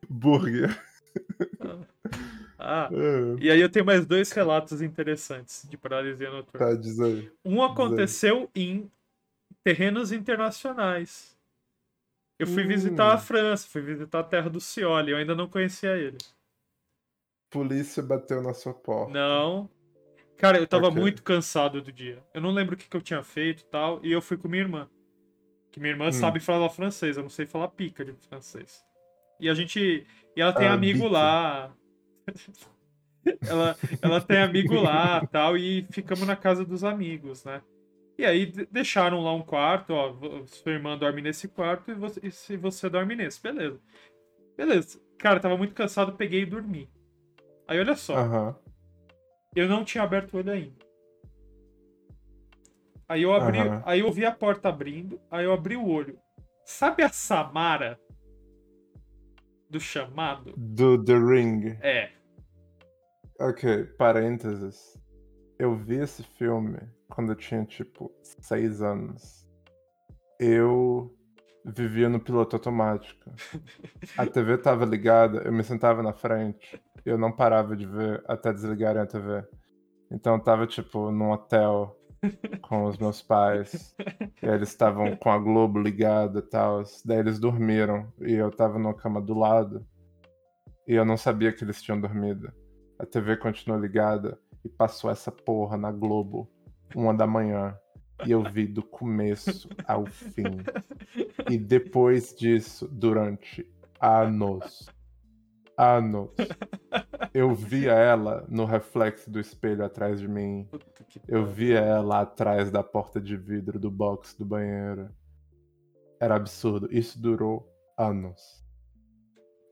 burger. Ah, É, e aí eu tenho mais dois relatos interessantes de paralisia noturna. tá, diz aí. Um aconteceu em terrenos internacionais. Eu fui Hum. visitar a França, fui visitar a terra do Cioli, eu ainda não conhecia ele. Polícia bateu na sua porta. Não. Cara, eu tava Ok. muito cansado do dia. Eu não lembro o que, que eu tinha feito e tal, e eu fui com minha irmã. Que minha irmã Hum. sabe falar francês, eu não sei falar pica de francês. E a gente. E ela tem Ah, amigo bica. lá. ela, ela tem amigo lá tal, e ficamos na casa dos amigos, né? E aí de- deixaram lá um quarto, ó. Sua irmã dorme nesse quarto e você, e se você dorme nesse, beleza. Beleza. Cara, eu tava muito cansado, peguei e dormi. Aí olha só. Aham. Eu não tinha aberto o olho ainda. Aí eu abri, Aham. aí eu ouvi a porta abrindo, aí eu abri o olho. Sabe a Samara do chamado? Do The Ring. É. Ok, parênteses. Eu vi esse filme quando eu tinha, tipo, seis anos. Eu vivia no piloto automático. A TV tava ligada, eu me sentava na frente. Eu não parava de ver até desligarem a TV. Então eu tava, tipo, num hotel com os meus pais. E eles estavam com a Globo ligada e tal. Daí eles dormiram. E eu tava numa cama do lado. E eu não sabia que eles tinham dormido. A TV continuou ligada e passou essa porra na Globo, uma da manhã. E eu vi do começo ao fim. E depois disso, durante anos, anos, eu via ela no reflexo do espelho atrás de mim. Eu via ela atrás da porta de vidro do box do banheiro. Era absurdo. Isso durou anos.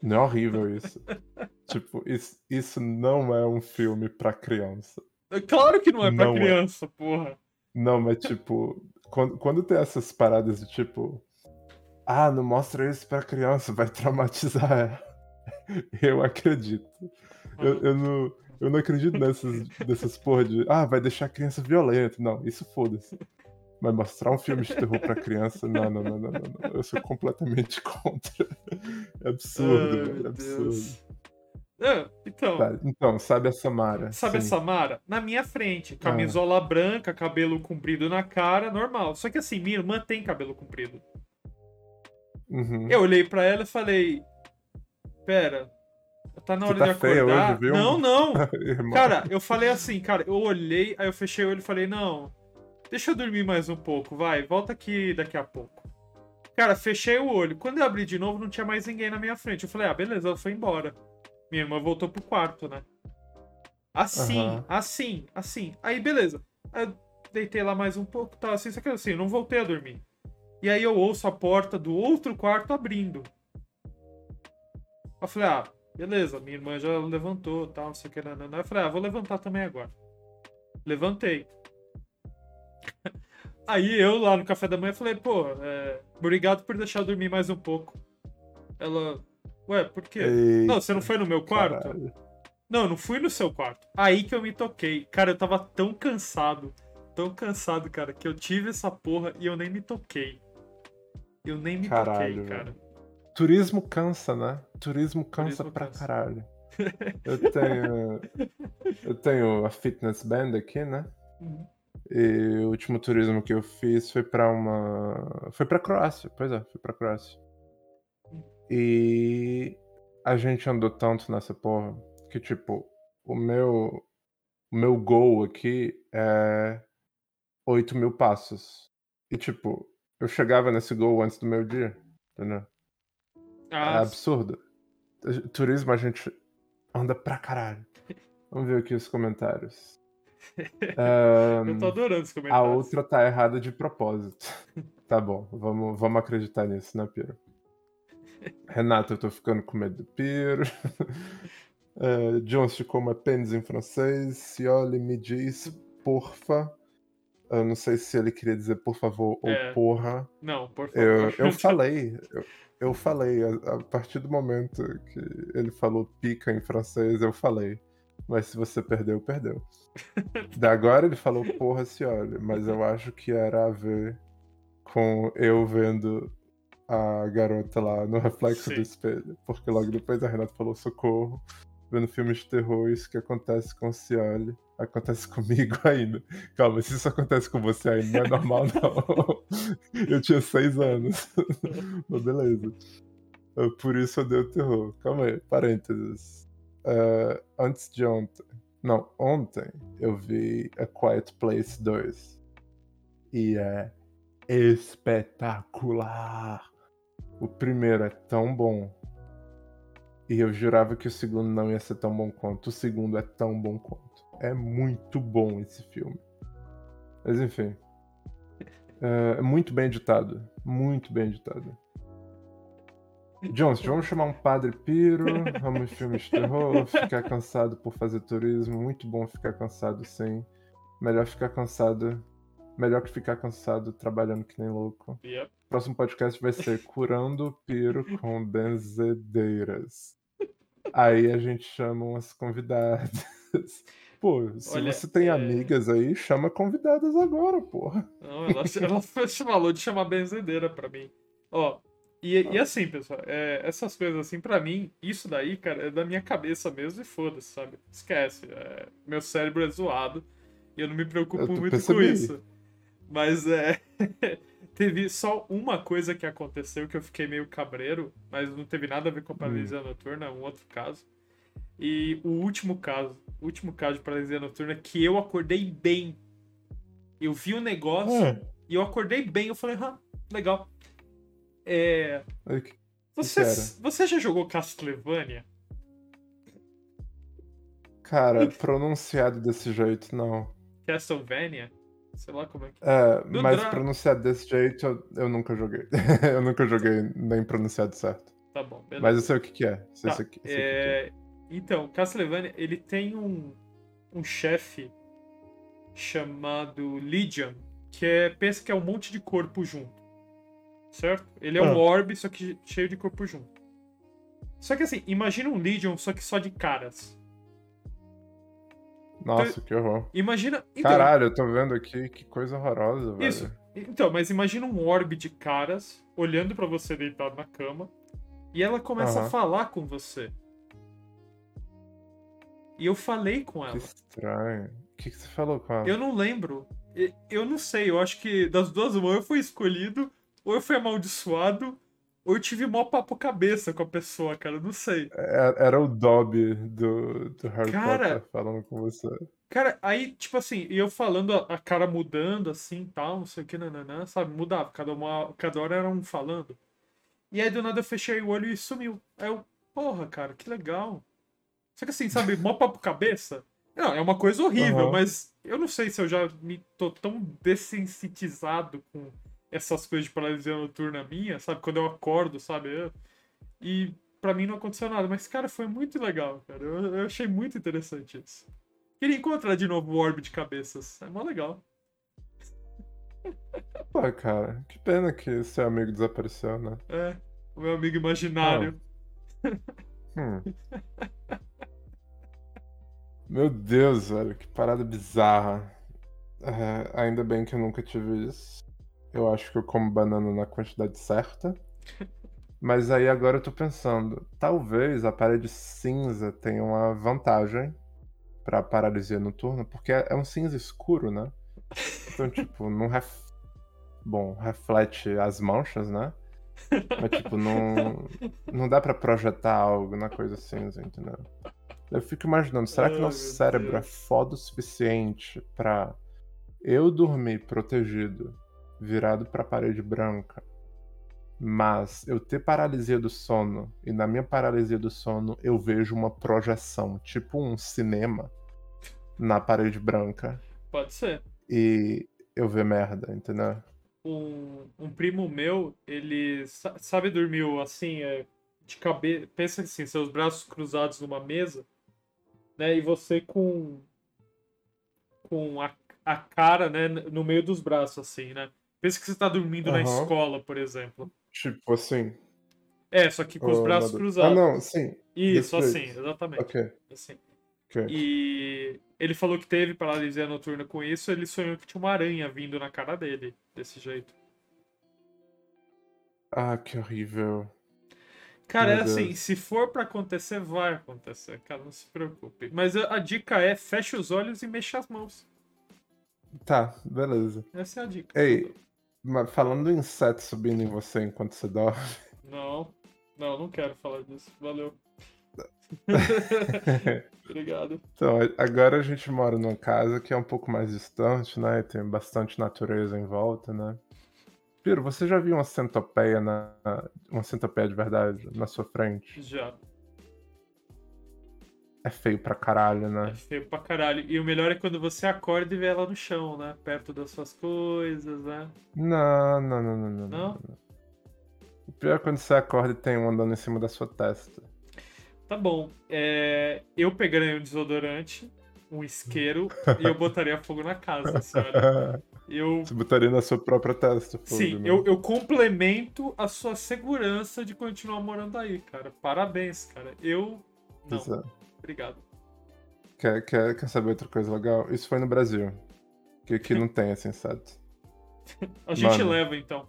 Não é horrível isso? tipo, isso, isso não é um filme pra criança. Claro que não é pra Não é. criança, porra. Não, mas tipo, quando, quando tem essas paradas de tipo. Ah, não mostra isso pra criança, vai traumatizar ela. Eu acredito. Eu, eu não, eu não acredito nessas, nessas porra de. Ah, vai deixar a criança violenta. Não, isso foda-se. Mas mostrar um filme de terror pra criança, não, não, não, não, não. não. Eu sou completamente contra. É absurdo, Ai, velho. É absurdo. Deus. Não, então, Tá, então, sabe a Samara? sabe a Sim. Samara? Na minha frente, camisola branca, cabelo comprido na cara, normal. Só que assim, minha irmã tem cabelo comprido. Uhum. Eu olhei pra ela e falei: Pera, tá na hora tá de acordar? hoje, viu? Não, não. Cara, eu falei assim, cara, eu olhei, aí eu fechei o olho e falei: Não, deixa eu dormir mais um pouco, vai, volta aqui daqui a pouco. Cara, fechei o olho. Quando eu abri de novo, não tinha mais ninguém na minha frente. Eu falei: Ah, beleza, ela foi embora. Minha irmã voltou pro quarto, né? Assim, Aham. assim, assim. Aí, beleza. Eu deitei lá mais um pouco, tal, assim, só que assim, eu não voltei a dormir. E aí eu ouço a porta do outro quarto abrindo. Eu falei, ah, beleza, minha irmã já levantou, tal, não sei o que, nananã. Eu falei, ah, vou levantar também agora. Levantei. Aí eu lá no café da manhã falei, pô, é, obrigado por deixar eu dormir mais um pouco. Ela, ué, por quê? Eita, Não, você não foi no meu quarto? caralho. Não, eu não fui no seu quarto. Aí que eu me toquei. Cara, eu tava tão cansado, tão cansado, cara, que eu tive essa porra e eu nem me toquei. Eu nem me Caralho, toquei, cara. Turismo cansa, né? Turismo cansa Turismo pra cansa. caralho. Eu tenho. eu tenho a fitness band aqui, né? Uhum. E o último turismo que eu fiz foi pra uma. Foi pra Croácia, pois é, foi pra Croácia. E a gente andou tanto nessa porra que, tipo, o meu. O meu goal aqui é 8 mil passos. E, tipo, eu chegava nesse goal antes do meu dia, entendeu? É Ah, absurdo. Turismo a gente anda pra caralho. Vamos ver aqui os comentários. Ahn, eu tô adorando esse a comentário. outra tá errada de propósito. Tá bom, vamos, vamos acreditar nisso, né, Piro? Renato, eu tô ficando com medo do Piro. Uh, John se como é pênis em francês. Cioli me diz porfa. Eu não sei se ele queria dizer por favor ou É. porra. Não, por favor. Eu, eu falei, eu, eu falei, a, a partir do momento que ele falou pica em francês, eu falei. Mas se você perdeu, perdeu. Da agora ele falou porra se olha, mas eu acho que era a ver com eu vendo a garota lá no reflexo Sim. do espelho. Porque logo depois a Renata falou socorro, vendo filmes de terror, isso que acontece com o Cioli. Acontece comigo ainda. Calma, se isso acontece com você ainda, não é normal, não. Eu tinha seis anos. Mas beleza. Ah, Por isso eu dei o terror. Calma aí, parênteses. Ah, antes de ontem. Não, ontem eu vi A Quiet Place 2. E é espetacular. O primeiro é tão bom. E eu jurava que o segundo não ia ser tão bom quanto. O segundo é tão bom quanto. É muito bom esse filme. Mas enfim. É muito bem editado. Muito bem editado. Jones, vamos chamar um padre piro, vamos filmes de terror, ficar cansado por fazer turismo. Muito bom ficar cansado, sim. Melhor ficar cansado. Melhor que ficar cansado trabalhando que nem louco. Yep. Próximo podcast vai ser Curando o Piro com Benzedeiras. Aí a gente chama umas convidadas. Pô, se Olha, você tem é- amigas aí, chama convidadas agora, porra. Não, ela, ela falou de chamar benzedeira pra mim. Ó, e, e assim, pessoal, é, essas coisas assim, pra mim, isso daí, cara, é da minha cabeça mesmo e foda-se, sabe? Esquece. é, meu cérebro é zoado e eu não me preocupo muito percebi. com isso. Mas é. teve só uma coisa que aconteceu que eu fiquei meio cabreiro, mas não teve nada a ver com a Hum. paralisia noturna, é um outro caso. E o último caso, o último caso de paralisia noturna que eu acordei bem. Eu vi o negócio É. e eu acordei bem, eu falei, ah, legal. É, que- você, era? você já jogou Castlevania? Cara, pronunciado desse jeito, não. Castlevania? Sei lá como é que. É, Do mas Dra- pronunciado desse jeito, eu, eu nunca joguei. eu nunca joguei nem pronunciado certo. Tá bom, beleza. Mas eu sei o que, que é. Tá, sei, sei o que que é. é, Então, Castlevania, ele tem um, um chefe chamado Legion, que é, pensa que é um monte de corpo junto. certo? Ele é um Ah. orb, só que cheio de corpo junto. Só que assim, imagina um Legion, só que só de caras. Nossa, que horror. Imagina. Então, Caralho, eu tô vendo aqui que coisa horrorosa, velho. Isso. Então, mas imagina um orb de caras olhando pra você deitado na cama e ela começa a Aham. falar com você. E eu falei com Que ela. estranho. O que, que você falou com ela? Eu não lembro. Eu não sei, eu acho que das duas ou eu fui escolhido, ou eu fui amaldiçoado, ou eu tive mó papo cabeça com a pessoa, cara. Não sei. É- Era o Dobby do, do Harry Cara- Potter falando com você. Cara, aí, tipo assim, eu falando, a, cara mudando assim tal, não sei o que, nananã, sabe? Mudava, cada, uma, cada hora era um falando. E aí do nada eu fechei o olho e sumiu. Aí eu, porra, cara, que legal. Só que assim, sabe, mó papo cabeça. Não, é uma coisa horrível, Aham. mas eu não sei se eu já me tô tão dessensitizado com essas coisas de paralisia noturna minha, sabe? Quando eu acordo, sabe? Eu- E pra mim não aconteceu nada. Mas, cara, foi muito legal, cara. Eu, eu achei muito interessante isso. Queria encontrar de novo o orbe de cabeças. É mó legal. Pô, cara, que pena que seu amigo desapareceu, né? É, o meu amigo imaginário. Hum. Meu Deus, velho, que parada bizarra. É, ainda bem que eu nunca tive isso. Eu acho que eu como banana na quantidade certa. Mas aí agora eu tô pensando, talvez a parede cinza tenha uma vantagem pra paralisia noturna, porque é é um cinza escuro, né? Então, tipo, não ref... Bom, reflete as manchas, né? Mas, tipo, não, não dá pra projetar algo na coisa cinza, entendeu? Eu fico imaginando, será que Ai, nosso cérebro Deus. é foda o suficiente pra eu dormir protegido, virado pra parede branca, mas eu ter paralisia do sono, e na minha paralisia do sono eu vejo uma projeção, tipo um cinema, na parede branca, Pode ser. e eu ver merda, entendeu? Um, um primo meu, ele sa- sabe dormir assim, é, de cabeça. Pensa assim, seus braços cruzados numa mesa, né? E você com. com a, a cara, né? No meio dos braços, assim, né? Pensa que você tá dormindo na Aham. escola, por exemplo. Tipo assim. É, só que com os oh, braços Deus. cruzados. Ah, não, sim. Isso, assim, exatamente. Ok, Assim. ok. E ele falou que teve paralisia noturna com isso, ele sonhou que tinha uma aranha vindo na cara dele, desse jeito. Ah, que horrível. Cara, Meu é assim, Deus. se for pra acontecer, vai acontecer, cara, não se preocupe. Mas a, a dica é, feche os olhos e mexa as mãos. Tá, beleza. Essa é a dica. Ei, mas falando do inseto subindo em você enquanto você dorme. Não, não, não quero falar disso. Valeu. Obrigado. então, agora a gente mora numa casa que é um pouco mais distante, né? E tem bastante natureza em volta, né? Piro, você já viu uma centopeia na. Uma centopeia de verdade na sua frente? Já. É feio pra caralho, É né? feio pra caralho. E o melhor é quando você acorda e vê ela no chão, né? Perto das suas coisas, né? Não, não, não, não, não. Não? O pior é quando você acorda e tem um andando em cima da sua testa. Tá bom. É, eu pegaria um desodorante, um isqueiro e eu botaria fogo na casa, senhora. Eu. Você botaria na sua própria testa, fogo, Sim, né? eu, eu complemento a sua segurança de continuar morando aí, cara. Parabéns, cara. Eu. Não, é. Obrigado. Quer, quer, quer saber outra coisa legal? Isso foi no Brasil. Que aqui não tem esse inseto. A gente Mano. leva então.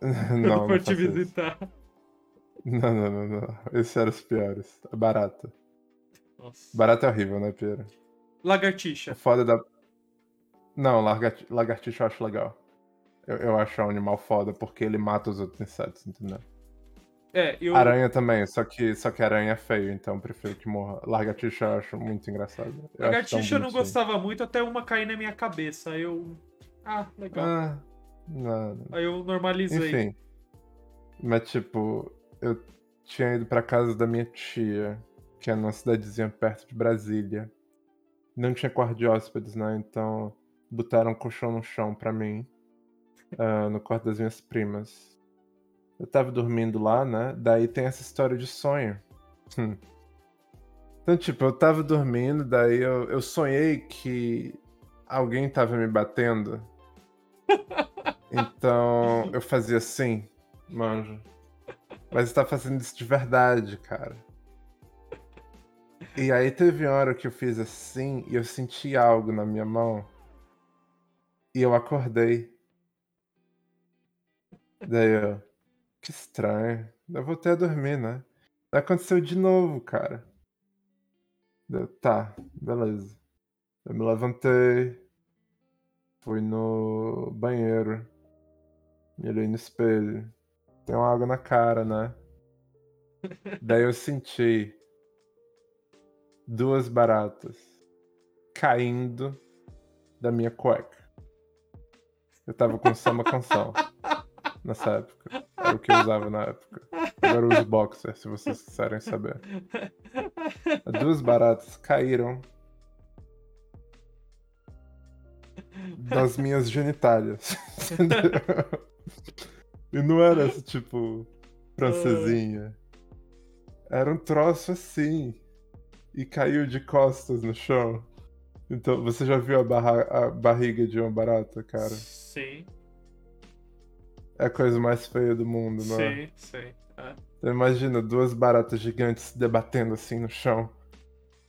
não, Quando for te isso. visitar. Não, não, não, não. Esses eram os piores. Barata. Nossa. Barata é horrível, né, Pira? O Lagartixa. foda da. Não, lagarti... lagartixa eu acho legal. Eu, eu acho um animal foda porque ele mata os outros insetos, entendeu? É, eu. Aranha também, só que, só que aranha é feio, então prefiro que morra. Lagartixa eu acho muito engraçado. Eu Lagartixa eu não gostava muito até uma cair na minha cabeça. Aí eu. Ah, legal. Ah. Aí eu normalizei. Enfim. Mas, tipo, eu tinha ido pra casa da minha tia, que é numa cidadezinha perto de Brasília. Não tinha quarto de hóspedes, né? Então, botaram um colchão no chão pra mim, ah, no quarto das minhas primas. Eu tava dormindo lá, né? Daí tem essa história de sonho. Hum. Então, tipo, eu tava dormindo, daí eu, eu sonhei que alguém tava me batendo. Então eu fazia assim, manja. Mas tá fazendo isso de verdade, cara. E aí teve uma hora que eu fiz assim e eu senti algo na minha mão. E eu acordei. Daí eu. Que estranho. Eu voltei a dormir, né? Aconteceu de novo, cara. Deu, tá, beleza. Eu me levantei. Fui no banheiro. Me olhei no espelho. Tem uma água na cara, né? Daí eu senti duas baratas caindo da minha cueca. Eu tava com uma canção nessa época. Era o que eu usava na época. Agora eu uso boxer, se vocês quiserem saber. Duas baratas caíram das minhas genitálias. e não era esse tipo francesinha. Era um troço assim. E caiu de costas no chão. Então, você já viu a, barra- a barriga de uma barata, cara? Sim, É a coisa mais feia do mundo, não é? sim, sim. É. Então, imagina duas baratas gigantes se debatendo assim no chão.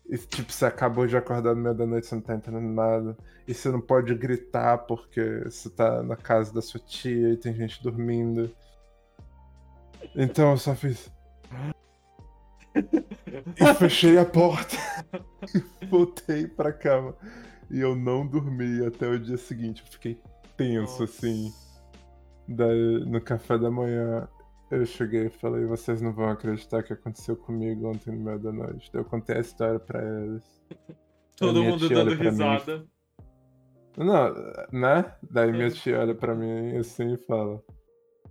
E tipo, você acabou de acordar no meio da noite, você não tá entendendo nada. E você não pode gritar porque você tá na casa da sua tia e tem gente dormindo. Então eu só fiz. E fechei a porta. E voltei pra cama. E eu não dormi até o dia seguinte. Eu fiquei tenso assim. Daí, no café da manhã, eu cheguei e falei: vocês não vão acreditar que aconteceu comigo ontem no meio da noite. Daí eu contei a história pra eles. Todo minha mundo dando pra mim risada. Não, né? Daí minha É. tia olha pra mim assim e fala: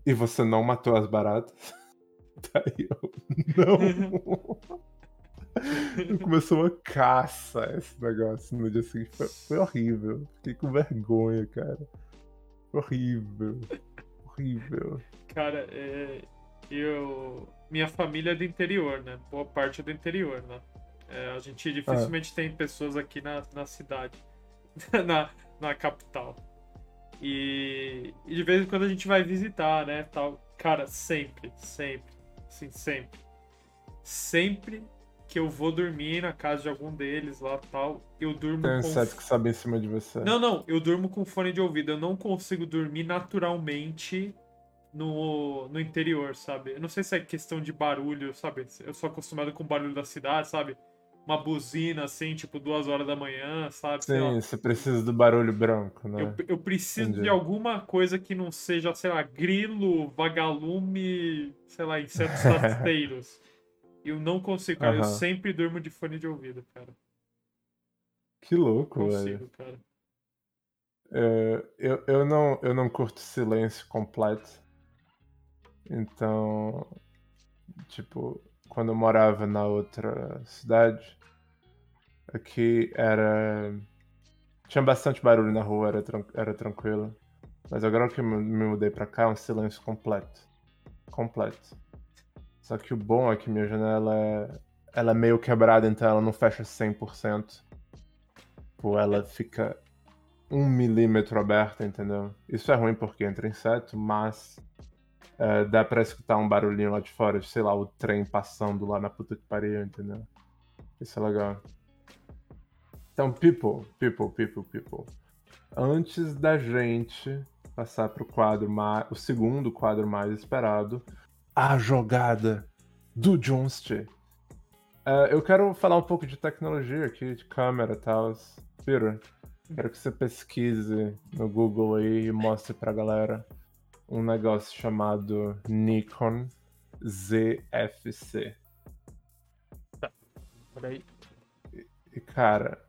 E você não matou as baratas? Daí eu, não. Começou uma caça esse negócio no dia seguinte. Foi, foi horrível. Fiquei com vergonha, cara. Horrível. Horrível. Cara, é, eu. Minha família é do interior, né? Boa parte é do interior, né? É, a gente dificilmente tem pessoas aqui na, na cidade, na, na capital. E, e de vez em quando a gente vai visitar, né? Tal. Cara, sempre, sempre, assim, sempre. Sempre que eu vou dormir na casa de algum deles lá tal, eu durmo Tem um com que sobe em cima de você. não, não, eu durmo com fone de ouvido. Eu não consigo dormir naturalmente no, no interior, sabe? Eu não sei se é questão de barulho, sabe? Eu sou acostumado com o barulho da cidade, sabe? Uma buzina assim, tipo duas horas da manhã, sabe? Sim, você precisa do barulho branco, né? Eu, eu preciso Entendi. de alguma coisa que não seja, sei lá, grilo, vagalume, sei lá, insetos rasteiros. Eu não consigo, cara. Eu Aham. sempre durmo de fone de ouvido, cara. Que louco, velho. Consigo, cara. É, eu, eu, não, eu não curto silêncio completo. Então, tipo, quando eu morava na outra cidade, aqui era. Tinha bastante barulho na rua, era, tran- era tranquilo. Mas agora que eu me me mudei pra cá, é um silêncio completo. Completo. Só que o bom é que minha janela é, ela é meio quebrada, então ela não fecha 100%. Tipo, ela fica um milímetro aberta, entendeu? Isso é ruim porque entra inseto, mas é, dá pra escutar um barulhinho lá de fora, sei lá, o trem passando lá na puta que pariu, entendeu? Isso é legal. Então, people, people, people, people. Antes da gente passar pro quadro mais, o segundo quadro mais esperado, a jogada do Johnsty. É, eu quero falar um pouco de tecnologia aqui, de câmera e tal. Peter, quero que você pesquise no Google aí e mostre pra galera um negócio chamado Nikon ZFC. Peraí. E cara,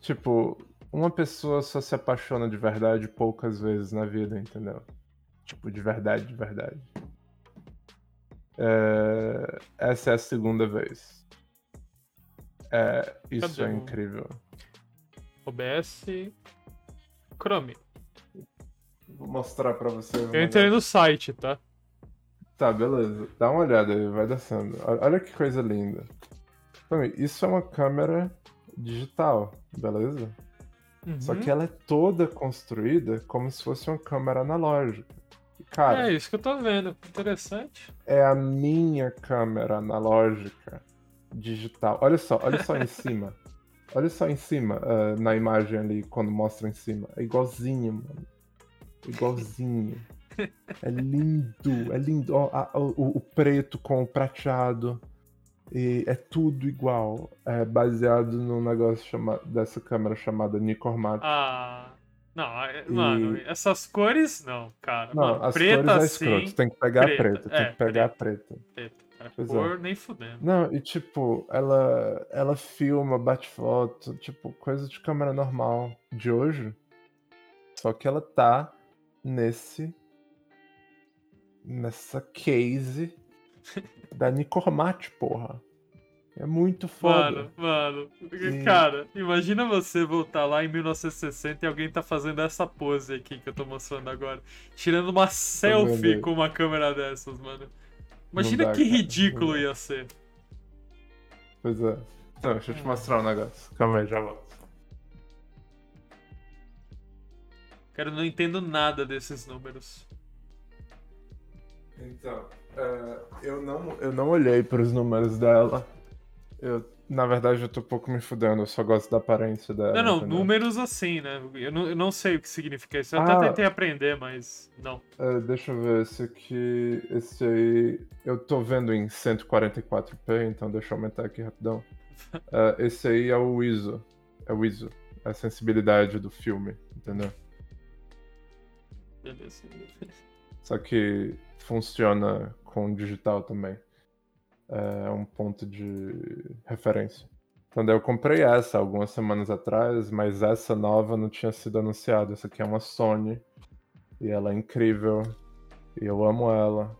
tipo, uma pessoa só se apaixona de verdade poucas vezes na vida, entendeu? Tipo, de verdade, de verdade. É, Essa é a segunda vez. É, isso Cadê é o- incrível. OBS. Chrome. Vou mostrar pra você. o Eu entrei no site, tá? Tá, beleza. Dá uma olhada aí, vai descendo. Olha olha que coisa linda. Isso é uma câmera digital, beleza? Só Uhum. que ela é toda construída como se fosse uma câmera analógica. Cara, É isso que eu tô vendo. Interessante. é a minha câmera analógica digital. Olha só, olha só em cima. Olha só em cima, ah, na imagem ali, quando mostra em cima. É igualzinho, mano. Igualzinho. É lindo, é lindo. A- o, o preto com o prateado. E é tudo igual. É baseado num negócio chama, dessa câmera chamada Nicormat. Ah. Não, é- mano, essas cores, não, cara. Não, mano, as preta cores é assim, escroto. Tem que pegar preta, a preta. Tem é, que pegar a preta. preta. Pois é. cor nem fudendo. Não, e tipo, ela, ela filma, bate foto, tipo, coisa de câmera normal de hoje. Só que ela tá nesse. nessa case da Nicormat, porra. É muito foda. Mano, mano. Cara, imagina você voltar lá em 1960 e alguém tá fazendo essa pose aqui que eu tô mostrando agora. Tirando uma selfie com uma câmera dessas, mano. Imagina dá, que ridículo não ia ser. Pois é. Então, deixa eu te mostrar um negócio. Calma aí, já volto. Cara, eu não entendo nada desses números. Então, é, eu, não, eu não olhei para os números dela. Eu, na verdade, eu tô um pouco me fudendo, eu só gosto da aparência dela. Não, não, entendeu? números assim, né? Eu não, eu não sei o que significa isso. Eu Ah. até tentei aprender, mas não. É, deixa eu ver, esse aqui. Esse aí. Eu tô vendo em 144p, então deixa eu aumentar aqui rapidão. É, esse aí é o ISO. É o ISO. É a sensibilidade do filme, entendeu? Beleza. Só que funciona com digital também. É um ponto de referência. Então eu comprei essa algumas semanas atrás, mas essa nova não tinha sido anunciada. Essa aqui é uma Sony. E ela é incrível. E eu amo ela.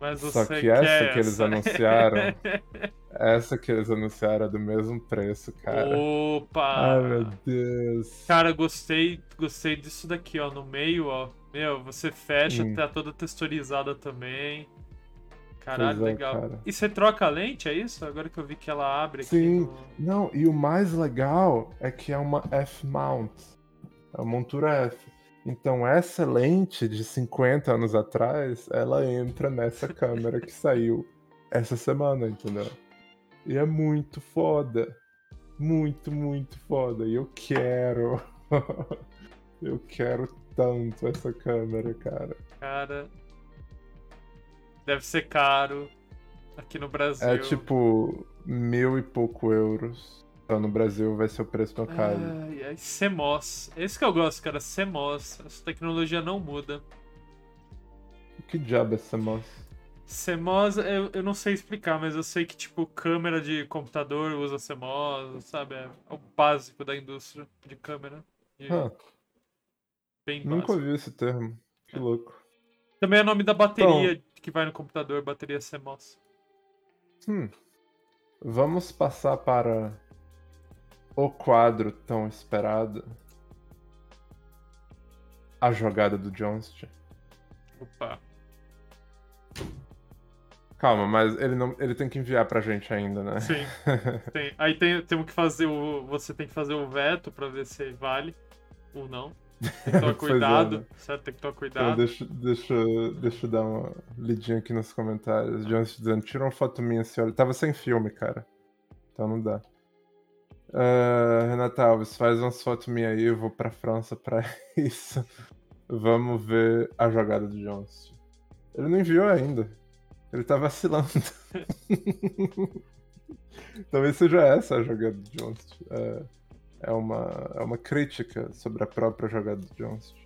Mas Só que essa que eles anunciaram, Essa que eles anunciaram é do mesmo preço, cara. Opa! Ai meu Deus. Cara, gostei, gostei disso daqui, ó, no meio, ó. Meu, você fecha, Hum. tá toda texturizada também. Caralho, é, legal. cara. E você troca a lente, é isso? Agora que eu vi que ela abre aqui. Sim. no- Não, e o mais legal é que é uma F-mount. É uma montura F. Então essa lente de 50 anos atrás, ela entra nessa câmera que saiu essa semana, entendeu? E é muito foda. Muito, muito foda. E eu quero. eu quero tanto essa câmera, cara. Cara. Deve ser caro. Aqui no Brasil. É tipo mil e pouco euros. Então no Brasil vai ser o preço do mercado. Ai, ai, CMOS. Esse que eu gosto, cara. CMOS. Essa tecnologia não muda. Que diabo é moça? CMOS, eu, eu não sei explicar, mas eu sei que, tipo, câmera de computador usa CMOS, sabe? É o básico da indústria de câmera. E Ah, bem nunca ouvi esse termo. Que louco. Também é o nome da bateria Então- que vai no computador, bateria CMOS. Hum. Vamos passar para o quadro tão esperado. A jogada do Johnston. Opa. Calma, mas ele não, ele tem que enviar pra gente ainda, né? Sim. Tem. Aí tem, temos que fazer o. Você tem que fazer o veto pra ver se vale ou não. Tem que tomar é, cuidado, né? certo? Tem que tomar Então, cuidado. deixa, deixa, deixa eu dar uma lidinha aqui nos comentários. Johnston dizendo, tira uma foto minha, senhora. Tava sem filme, cara. Então não dá. Ah, Renata Alves, faz umas fotos minhas aí, eu vou pra França pra isso. Vamos ver a jogada do Johnston. Ele não enviou ainda. Ele tá vacilando. Talvez seja essa a jogada do Johnston. É, é, uma, é uma crítica sobre a própria jogada do Johnston.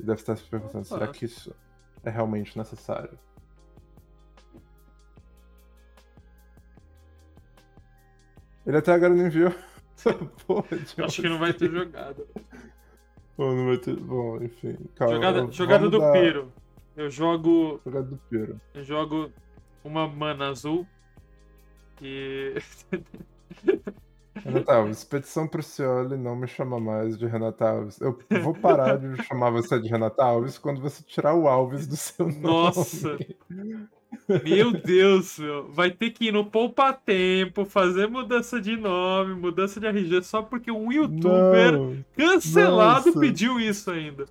E deve estar se perguntando, será que isso é realmente necessário? Ele até agora não enviou. Porra, Acho que não vai ter jogada. Bom, não vai ter... Bom, enfim. Calma, Jogada, jogada do dar- Piro. Eu jogo. Jogada do Piro. Eu jogo uma mana azul. E. Renata Alves, expedição pro Cioli não me chama mais de Renata Alves. Eu vou parar de chamar você de Renata Alves quando você tirar o Alves do seu nome. Nossa! Meu Deus, meu. Vai ter que ir no Poupa Tempo, fazer mudança de nome, mudança de RG, só porque um youtuber Não, cancelado Nossa. pediu isso ainda.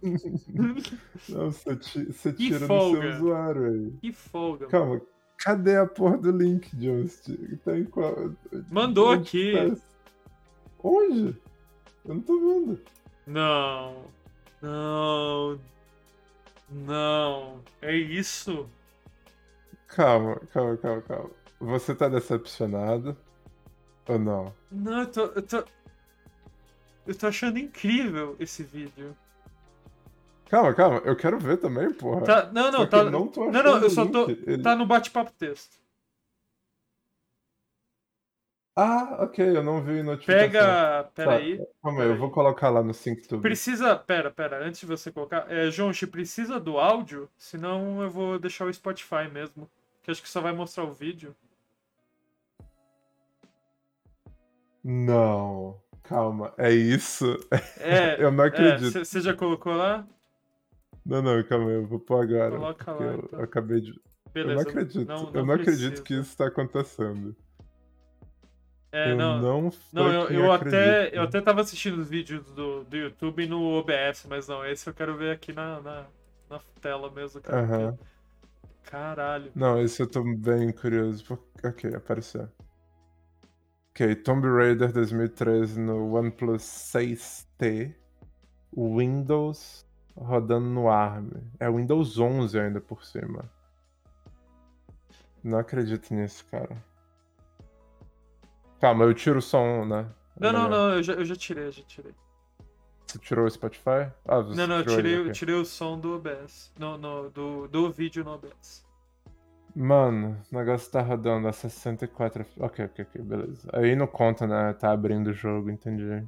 não, você, ti- você Que tira no folga. seu usuário aí. Que folga. mano. Calma, cadê a porra do link, Just? Tá em qual... Mandou onde aqui. tá? Onde? Eu não tô vendo. Não. Não. Não. É isso? Calma, calma, calma, calma. Você tá decepcionado? Ou não? Não, eu tô. Eu tô, eu tô achando incrível esse vídeo. Calma, calma, eu quero ver também, porra. Tá, não, não, tá. eu não tô não, não, eu só tô. Ele- Tá no bate-papo texto. Ah, ok, eu não vi notificação. Pega. Pera Tá, aí. Calma aí, eu vou colocar lá no SyncTube. Precisa. Pera, pera, antes de você colocar. É, Jonchi, precisa do áudio? Senão eu vou deixar o Spotify mesmo. Que acho que só vai mostrar o vídeo. Não, calma, é isso? É. Eu não acredito. Você já colocou lá? Não, não, calma aí, eu vou pôr agora. Coloca lá, eu então. acabei de. Beleza. eu não acredito. Não, eu não acredito que isso tá acontecendo. É, eu não. não Não, eu, eu até, eu até tava assistindo os vídeos do, do YouTube no OBS, mas não, esse eu quero ver aqui na, na, na tela mesmo. cara, porque- Caralho. Não, esse eu tô bem curioso. Ok, apareceu. Ok, Tomb Raider 2013 no OnePlus 6T. Windows rodando no ARM. É Windows 11 ainda por cima. Não acredito nisso, cara. Calma, eu tiro o som, né? Não, não, não, eu já, eu já tirei, eu já tirei. Você tirou o Spotify? Ah, você Não, não, eu ele, tirei, eu tirei o som do OBS. No, no, do, do vídeo no OBS. Mano, o negócio tá rodando a 64. F- Ok, ok, ok, beleza. Aí não conta, né? Tá abrindo o jogo, entendi.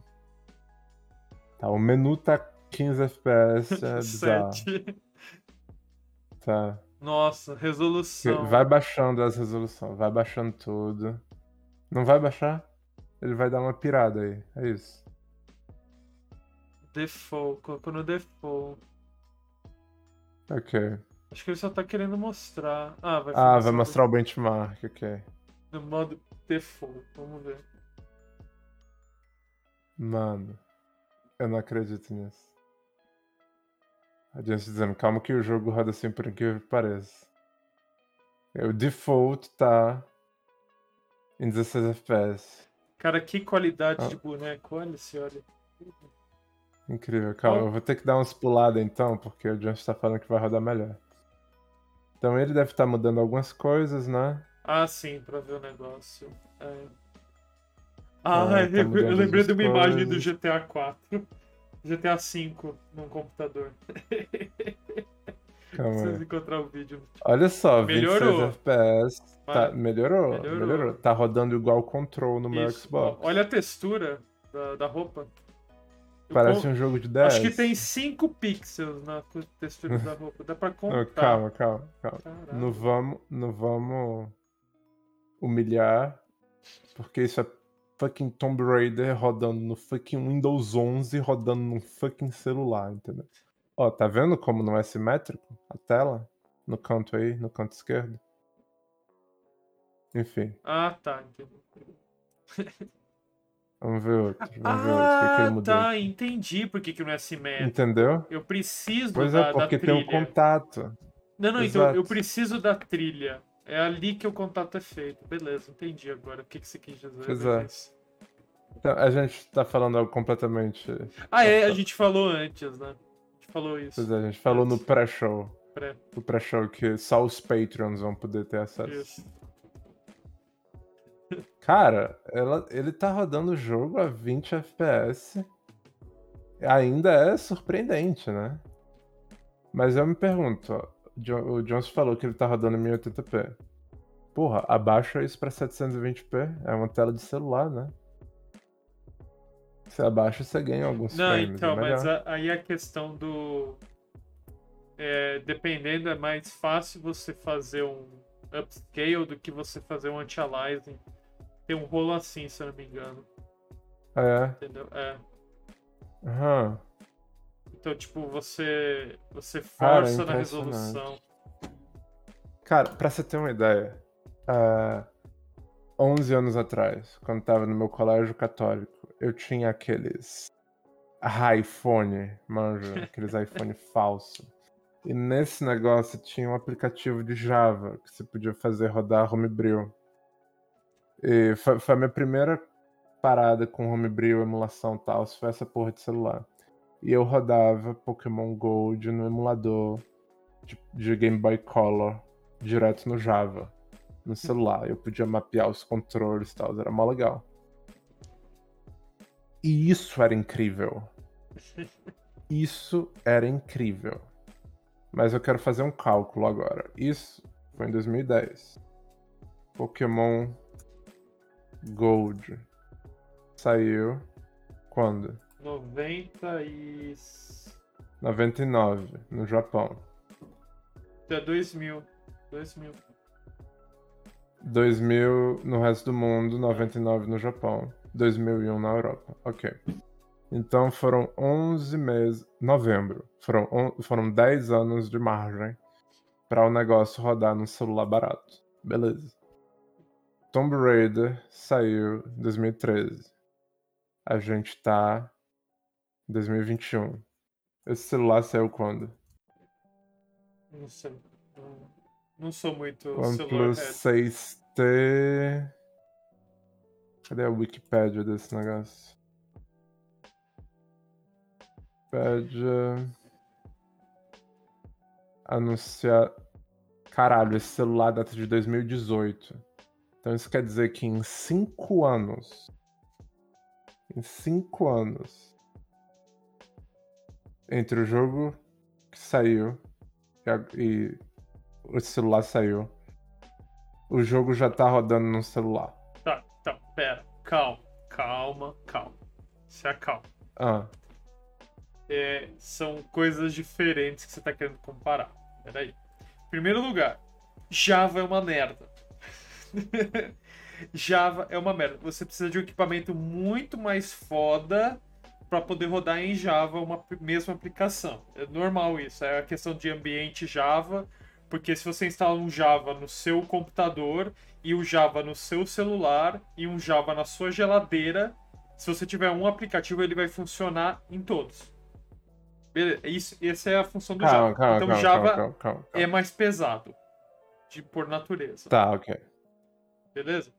Tá, o menu tá 15 FPS, é bizarro. Tá. Nossa, resolução. Vai baixando as resoluções, vai baixando tudo. Não vai baixar? Ele vai dar uma pirada aí, é isso. Default, colocou no default. Ok. Acho que ele só tá querendo mostrar. Ah, vai Ah, vai mostrar o benchmark, ok. No modo default, vamos ver. Mano, eu não acredito nisso. A gente dizendo, calma que o jogo roda assim por incrível que pareça. O default tá em 16 FPS. Cara, que qualidade Ah. de boneco, olha se olha. Incrível, calma, eu vou ter que dar umas puladas então, porque o John tá falando que vai rodar melhor. Então ele deve estar mudando algumas coisas, né? Ah, sim, pra ver o negócio. É. Ah, tá eu, eu lembrei de uma imagem do coisas. GTA 4. GTA 5 num computador. Calma Preciso encontrar o vídeo. Olha só, Melhorou. 26 FPS. Tá, melhorou, Melhorou. melhorou, Tá rodando igual o Control no meu Isso. Xbox. Olha a textura da, da roupa. Parece com- um jogo de 10. Acho que tem 5 pixels na textura da roupa. Dá pra Não, contar. calma, calma, calma. Caralho. Não vamos, não vamos humilhar, porque isso é fucking Tomb Raider rodando no fucking Windows 11, rodando num fucking celular, entendeu? Ó, tá vendo como não é simétrico a tela? No canto aí, no canto esquerdo. Enfim, Ah, tá. Entendi. vamos ver outro. Vamos ver outro. Que, que Ah, tá. Entendi por que, que não é simétrico. Entendeu? Eu preciso Pois da, é, porque tem um contato. Não, não, então Exato. eu preciso da trilha. É ali que o contato é feito. Beleza, entendi agora o que, que você quis dizer. É. beleza. Então, a gente tá falando algo completamente. Ah, é, a gente falou antes, né? Falou isso. Pois é, a gente falou no pré-show. Pré. O pré-show que só os Patreons vão poder ter acesso. Isso. Cara, ela, ele tá rodando o jogo a 20 FPS. Ainda é surpreendente, né? Mas eu me pergunto, ó, o Jo- o Jones falou que ele tá rodando em 1080p. Porra, abaixa isso pra 720p. É uma tela de celular, né? Se abaixa, você ganha alguns Não, frames. então, é melhor. mas a- aí a questão do. é, dependendo, é mais fácil você fazer um upscale do que você fazer um anti-aliasing. Tem um rolo assim, se eu não me engano. É. Entendeu? É. Aham. Então, tipo, você. Você Cara, força na impressionante. resolução. Cara, pra você ter uma ideia, há 11 anos atrás, quando tava no meu colégio católico, eu tinha aqueles iPhone, manja, aqueles iPhone falso. E nesse negócio tinha um aplicativo de Java que você podia fazer rodar Homebrew. E foi, foi a minha primeira parada com Homebrew, emulação e tal, foi essa porra de celular. E eu rodava Pokémon Gold no emulador de, de Game Boy Color direto no Java, no celular. Eu podia mapear os controles e tal, era mó legal. E isso era incrível. Isso era incrível. Mas eu quero fazer um cálculo agora. Isso foi em 2010. Pokémon Gold saiu quando? 90 e. 99, no Japão. É 2000. 2000. 2000 no resto do mundo, 99 no Japão, 2001 na Europa. Ok. Então foram 11 meses. Novembro. Foram, on- foram 10 anos de margem para o negócio rodar num celular barato. Beleza. Tomb Raider saiu em 2013. A gente tá em 2021. Esse celular saiu quando? Não sei. Não, sou muito OnePlus celular head. 6T. Cadê a Wikipédia desse negócio? Wikipédia. Anunciar. Caralho, esse celular data de 2018. Então isso quer dizer que em 5 anos. Em 5 anos. Entre o jogo que saiu e, a- e o celular saiu. O jogo já tá rodando no celular. Pera. Calma, calma, calma. Se acalma. Ah, É, são coisas diferentes que você tá querendo comparar. Peraí. Primeiro lugar, Java é uma merda. Java é uma merda. Você precisa de um equipamento muito mais foda para poder rodar em Java uma mesma aplicação. É normal isso. É a questão de ambiente Java, porque se você instala um Java no seu computador e um Java no seu celular e um Java na sua geladeira, se você tiver um aplicativo ele vai funcionar em todos. Beleza, isso, essa é a função do calma, Java. calma, então calma, Java calma, é mais pesado de por natureza. Tá, ok. Beleza?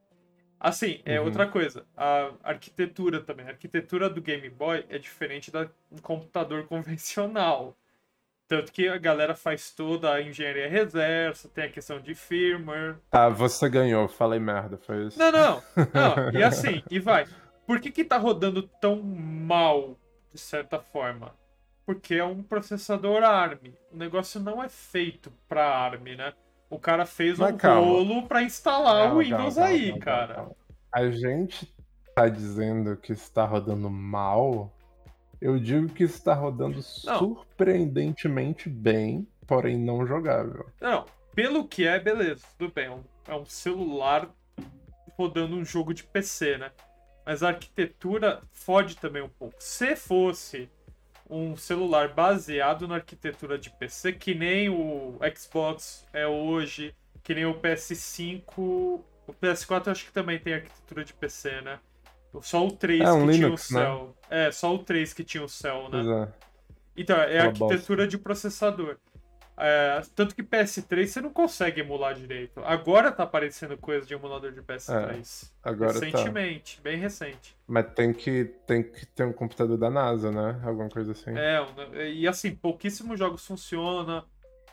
Assim, é Uhum. outra coisa. A arquitetura também. A arquitetura do Game Boy é diferente da um computador convencional. Tanto que a galera faz toda a engenharia reversa, tem a questão de firmware. Tá, você ganhou, falei merda, foi isso? Não, não. Não, e assim, e vai. Por que que tá rodando tão mal, de certa forma? Porque é um processador ARM. O negócio não é feito pra ARM, né? O cara fez Mas um calma. rolo pra instalar o Windows calma, aí, calma, cara. A gente tá dizendo que está rodando mal. Eu digo que está rodando surpreendentemente bem, porém não jogável. Não, pelo que é, beleza, tudo bem. É um, é um celular rodando um jogo de PC, né? Mas a arquitetura fode também um pouco. Se fosse um celular baseado na arquitetura de PC, que nem o Xbox é hoje, que nem o PS5. O PS4 eu acho que também tem arquitetura de PC, né? Só o 3 É, um que Linux, tinha né? o céu. É, só o 3 que tinha o céu, né? É. Então, é a Aquela bosta. arquitetura de processador. É, tanto que PS3 você não consegue emular direito. Agora tá aparecendo coisa de emulador de PS3. Agora tá. Recentemente, bem recente. Mas tem que, tem que ter um computador da NASA, né? Alguma coisa assim. É, um- e assim, pouquíssimos jogos funcionam.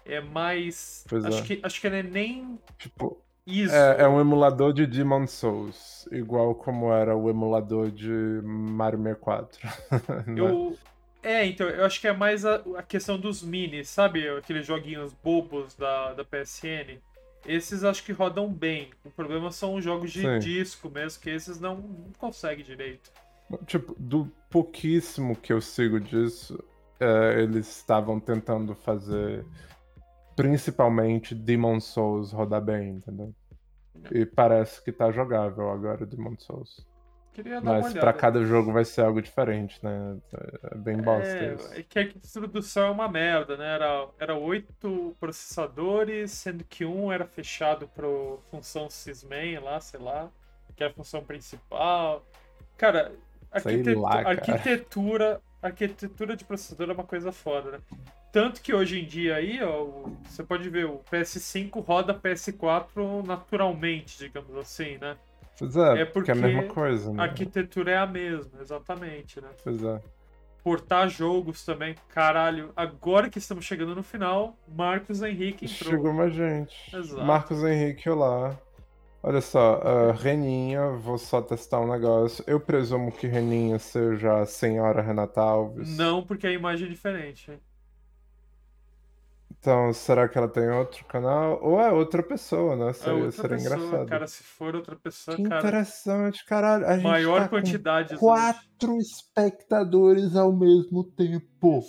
É mais. Pois acho, é. que, acho que não é nem Tipo, isso. é, é um emulador de Demon Souls, igual como era o emulador de Mario 64. né? Eu. É, então, eu acho que é mais a, a questão dos minis, sabe? Aqueles joguinhos bobos da, da PSN. Esses acho que rodam bem. O problema são os jogos de Sim. disco mesmo, que esses não, não conseguem direito. Tipo, do pouquíssimo que eu sigo disso, é, eles estavam tentando fazer principalmente Demon Souls rodar bem, entendeu? E parece que tá jogável agora Demon Souls. Queria dar Mas pra cada jogo vai ser algo diferente, né? É bem bosta É, isso. é que a introdução é uma merda, né? Era, era oito processadores, sendo que um era fechado para função sysmain lá, sei lá, que era a função principal. Cara, arquitetu- lá, cara. arquitetura, arquitetura de processador é uma coisa foda, né? Tanto que hoje em dia aí, ó, você pode ver, o PS5 roda PS4 naturalmente, digamos assim, né? Pois é, É porque é a mesma coisa, né? A arquitetura é a mesma, exatamente, né? Pois é. portar jogos também. Caralho, agora que estamos chegando no final, Marcos Henrique entrou. Chegou mais gente. Exato. Marcos Henrique, olá. Olha só, ah, Reninha, vou só testar um negócio. Eu presumo que Reninha seja a senhora Renata Alves. Não, porque a imagem é diferente. Então, será que ela tem outro canal? Ou é outra pessoa, né? É Seria, outra seria pessoa, engraçado. cara. Se for outra pessoa, que cara. interessante, caralho. A gente Maior tá quantidade. quatro espectadores ao mesmo tempo.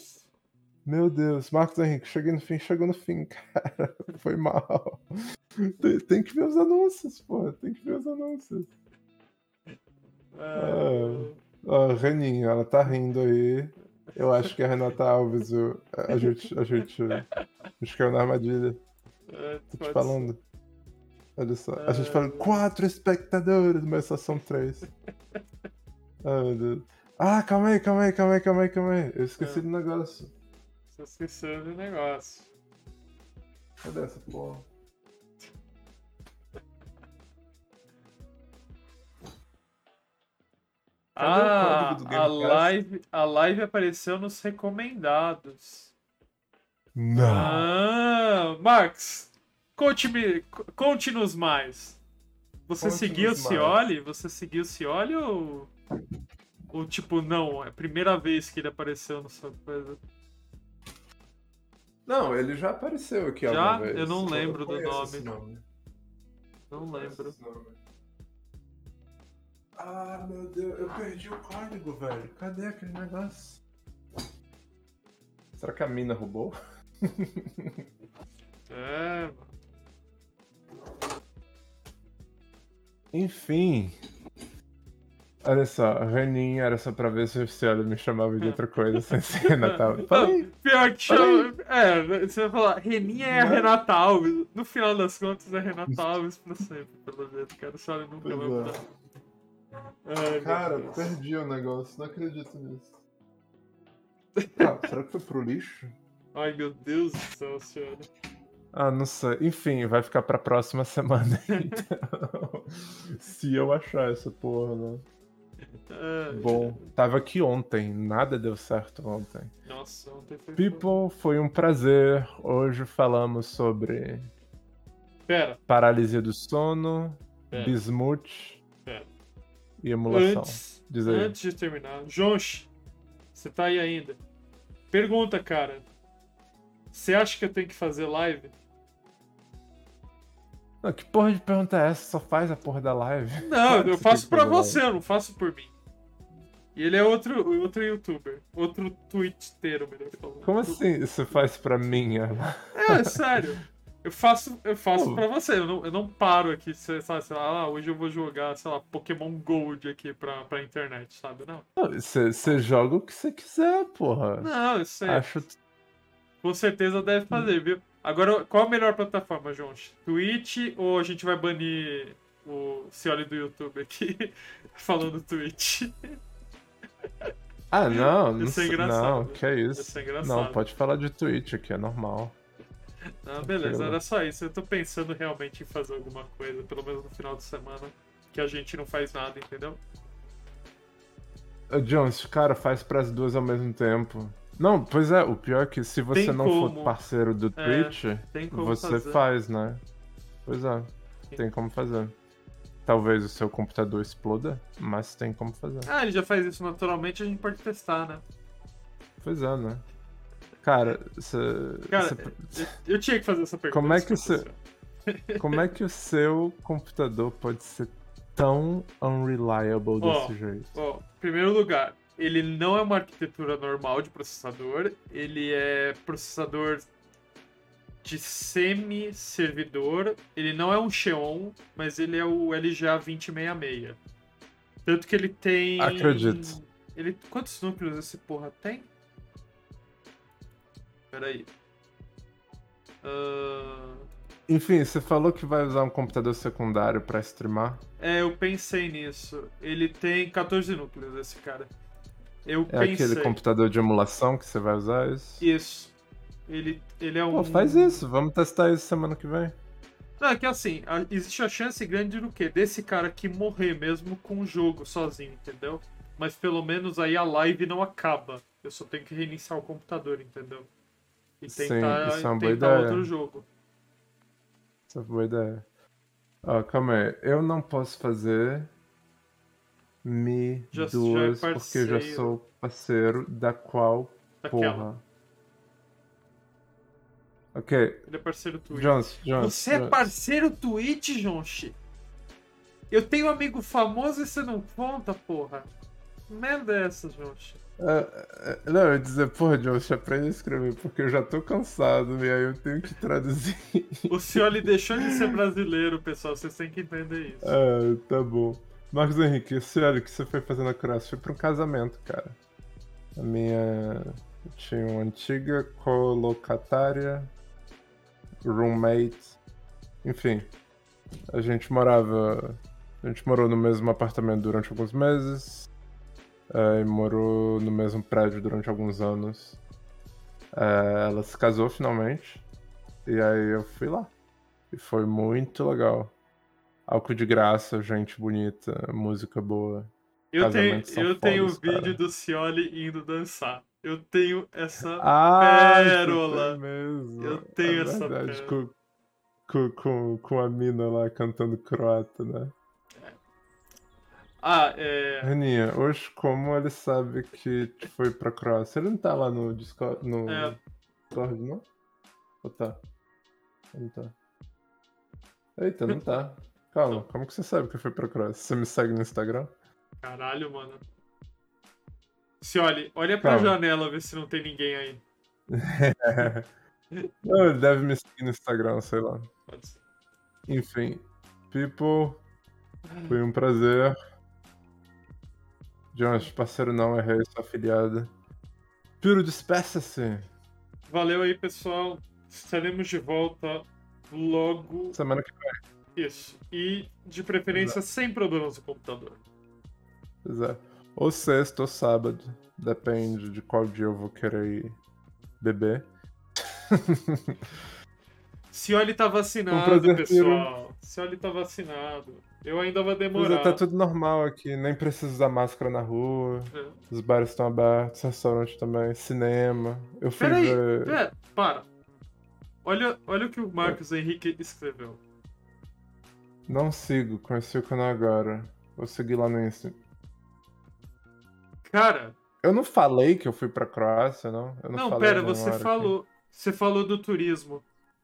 Meu Deus, Marcos Henrique, cheguei no fim, chegou no fim, cara. Foi mal. Tem, tem que ver os anúncios, pô. Tem que ver os anúncios. É, Ó, Reninha, ela tá rindo aí. Eu acho que é a Renata Alves, o- a gente, a gente, gente caiu na armadilha. é, Tô te pode falando. Olha só, a gente Ah. fala quatro espectadores, mas só são três. Ai, meu Deus. Ah, calma aí, calma aí, calma aí, calma aí, calma aí. Eu esqueci Ah. do negócio. Você esqueceu do negócio. Cadê essa porra? Ah, código do a live, a live apareceu nos recomendados. Não. Ah, Max, conte-me, conte-nos mais. Você Conte-nos seguiu o. Cioli? Você seguiu o Cioli ou. Ou tipo, não, é a primeira vez que ele apareceu no sua coisa. Não, ele já apareceu aqui Já? alguma vez. Eu não lembro do conheço nome. nome. Não lembro. Ah, meu Deus, eu perdi o código, velho. Cadê aquele negócio? Será que a mina roubou? É, mano. Enfim. Olha só, Reninha era só pra ver se o Cielo me chamava de outra coisa sem ser Natal. Fala aí. Pior que chama. É, você vai falar, Reninha é a. Renata Alves. No final das contas é Renata Alves pra sempre, pelo jeito, cara. O Cioli nunca vai é. mudar. Ai, Cara, perdi o negócio, não acredito nisso. Ah, será que foi pro lixo? Ai, meu Deus do céu, senhora. Ah, não sei. Enfim, vai ficar pra próxima semana, então. Se eu achar essa porra, né? Bom, tava aqui ontem, nada deu certo ontem. Nossa, ontem foi. People, foi um prazer. Hoje falamos sobre Pera, paralisia do sono, Pera. bismuth. E emulação. antes, Diz aí. antes de terminar, Jonch, você tá aí ainda? Pergunta, cara. Você acha que eu tenho que fazer live? Não, que porra de pergunta é essa? Só faz a porra da live. Não, eu faço que pra você, eu não faço por mim. E ele é outro, outro youtuber. Outro twitteiro, melhor falando. Como assim você faz pra mim? É sério. Eu faço, eu faço Pô. pra você. Eu não, eu não paro aqui, sabe, sei lá, ah, hoje eu vou jogar, sei lá, Pokémon Gold aqui pra, pra internet, sabe? Não. Você joga o que você quiser, porra. Não, eu sei. Acho. Com certeza deve fazer, viu? Agora, qual a melhor plataforma, João? Twitch ou a gente vai banir o Cioli do YouTube aqui falando Twitch? Ah, não, não Isso é sei- engraçado. Não, que é isso. Isso é engraçado. Não, pode falar de Twitch aqui, é normal. Ah, beleza, era só isso. Eu tô pensando realmente em fazer alguma coisa, pelo menos no final de semana, que a gente não faz nada, entendeu? Jones, cara, faz pras duas ao mesmo tempo. Não, pois é, o pior é que se você Tem não como. for parceiro do É, Twitch, como você fazer. faz, né? Pois é, tem como fazer. Talvez o seu computador exploda, mas tem como fazer. Ah, ele já faz isso naturalmente, a gente pode testar, né? Pois é, né? Cara, você. Cara, você- Eu, eu tinha que fazer essa pergunta. Como é que. Como é que o seu computador pode ser tão unreliable desse jeito? Ó, em primeiro lugar, ele não é uma arquitetura normal de processador, ele é processador de semi-servidor, ele não é um Xeon, mas ele é o LGA 2066. Tanto que ele tem. Acredito. Ele... Quantos núcleos esse porra tem? Peraí. Ah, Enfim, você falou que vai usar um computador secundário pra streamar. É, eu pensei nisso. Ele tem 14 núcleos, esse cara. Eu É pensei. aquele computador de emulação que você vai usar isso? Isso. Ele, ele é um. Pô, faz isso, vamos testar isso semana que vem. Não, é que assim, a- existe a chance grande do quê? Desse cara aqui morrer mesmo com o jogo sozinho, entendeu? Mas pelo menos aí a live não acaba. Eu só tenho que reiniciar o computador, entendeu? E Sim, tentar, isso é uma boa tentar ideia. outro jogo. Essa é uma boa ideia. Ó, calma aí. Eu não posso fazer Mi Já- já é duas porque eu já sou parceiro da qual Daquela. porra. Ok, Ele é parceiro Twitch. Jones, Jones. Você é Jones. parceiro Twitch, Jonshi? Eu tenho um amigo famoso e você não conta, porra. Que Merda é essa, Jonshi? É, é, não, eu ia dizer, porra, Jones, aprende a escrever, porque eu já tô cansado e aí eu tenho que traduzir. O Cioli deixou de ser brasileiro, pessoal. Vocês têm que entender isso. Ah, tá bom. Marcos Henrique, esse olha o que você foi fazer na Croácia? Foi pra um casamento, cara. A minha. Eu tinha uma antiga colocatária, roommate, enfim. A gente morava. A gente morou no mesmo apartamento durante alguns meses. Eh, e morou no mesmo prédio durante alguns anos. Eh, ela se casou finalmente. E aí eu fui lá. E foi muito legal. Álcool de graça, gente bonita, música boa. Eu tenho, eu tenho o vídeo do Cioli indo dançar. Eu tenho essa. Ah, pérola. isso foi mesmo. Eu tenho É essa verdade, pérola. com, com, com a mina lá cantando croata, né? Ah, é. Reninha, hoje como ele sabe que foi pra Croácia? Ele não tá lá no Discord, no É. Discord, não? Ou tá? Não tá. Eita, não tá. Calma, como que você sabe que fui pra Croácia? Você me segue no Instagram? Caralho, mano. Cioli, olha pra Calma. janela ver se não tem ninguém aí. Não, ele deve me seguir no Instagram, sei lá. Pode ser. Enfim, people, foi um prazer. Jonas, parceiro não, errei, sou afiliado. Piro, despeça-se. Valeu aí, pessoal. Estaremos de volta logo. Semana que Isso. E, de preferência, sem problemas no computador. vem, é. Ou sexta ou sábado. Depende de qual dia eu vou querer ir beber. Cioli tá Um vacinado, prazer, pessoal. Cioli tá vacinado. Eu ainda vou Mas demorar. é, tá tudo normal aqui, nem preciso usar máscara na rua. É. Os bares estão abertos, restaurante também, cinema. Eu fui Peraí, ver. pera, para. Olha, olha o que o Marcos Henrique escreveu. Não sigo, conheci o canal agora. Vou seguir lá no Insta. Cara, Eu não falei que eu fui pra Croácia, não? Eu não, não, pera, você hora aqui. falou. Você falou do turismo.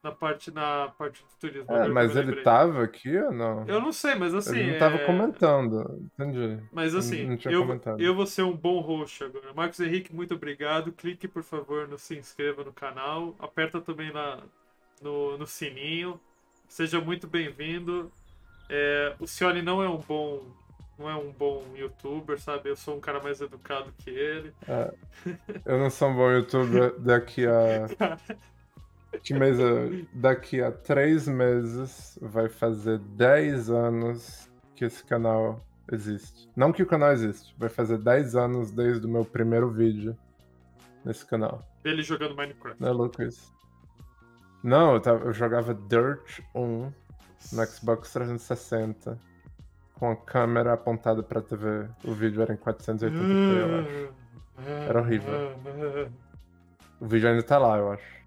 Na parte, na parte do turismo. É, mas ele tava aqui ou não? Eu não sei, mas assim. ele não tava é- comentando, entendi. Mas Não- assim, não tinha eu, comentado. eu vou ser um bom host agora. Marcos Henrique, muito obrigado. Clique, por favor, no se inscreva no canal. Aperta também na, no, no sininho. Seja muito bem-vindo. É, o Cioli não é um bom. Não é um bom youtuber, sabe? Eu sou um cara mais educado que ele. Eu não sou um bom youtuber daqui a. Mês é? Daqui a três meses vai fazer 10 anos que esse canal existe. Não que o canal existe, vai fazer 10 anos desde o meu primeiro vídeo nesse canal. Ele jogando Minecraft. Não é louco isso? Não, eu, tava- eu jogava Dirt 1 no Xbox 360 com a câmera apontada pra TV. O vídeo era em 480p, eu acho. Era horrível. O vídeo ainda tá lá, eu acho.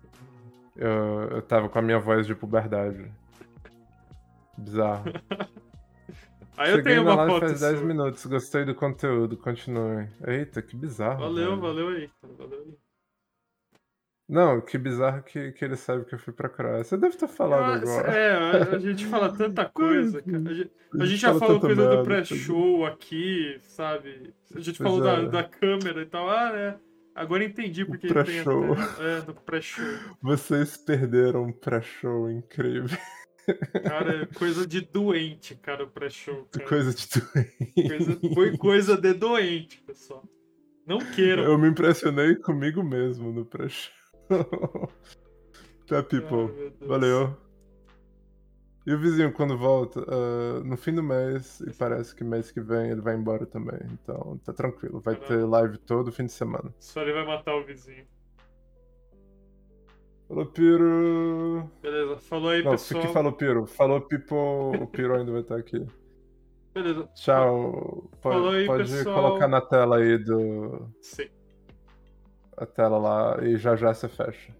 Eu, eu tava com a minha voz de puberdade. Bizarro. Aí eu Cheguei tenho uma live foto faz 10 sua. minutos, gostei do conteúdo, continue. Eita, que bizarro. Valeu, velho. valeu aí. cara, Valeu aí. Não, que bizarro que, que ele sabe que eu fui pra Croácia. Você deve ter falado Ah, agora. É, a, a gente fala tanta coisa, cara. A gente, a gente já fala falou tanta coisa do pré-show aqui, sabe? A gente Pois falou é. da, da câmera e tal. Ah, né? Agora entendi porque tem pré-show. até- É, do pré-show. Vocês perderam um pré-show incrível. Cara, é coisa de doente, cara, o pré-show. cara. Coisa de Coisa- Foi coisa de doente, pessoal. Não queiram. Eu me impressionei comigo mesmo no pré-show. tá, Ai, people. Deus. Valeu. E o vizinho, quando volta? Ah, no fim do mês, e parece que mês que vem ele vai embora também. Então, tá tranquilo. Vai ter Caramba. live todo fim de semana. Só ele vai matar o vizinho. Falou, Piro. Beleza, falou aí, Não, pessoal. que falou, Piro. Falou, People. O Piro ainda vai estar aqui. Beleza. Tchau. Pode, Falou aí, pode pessoal. colocar na tela aí do. Sim. A tela lá e já já você fecha.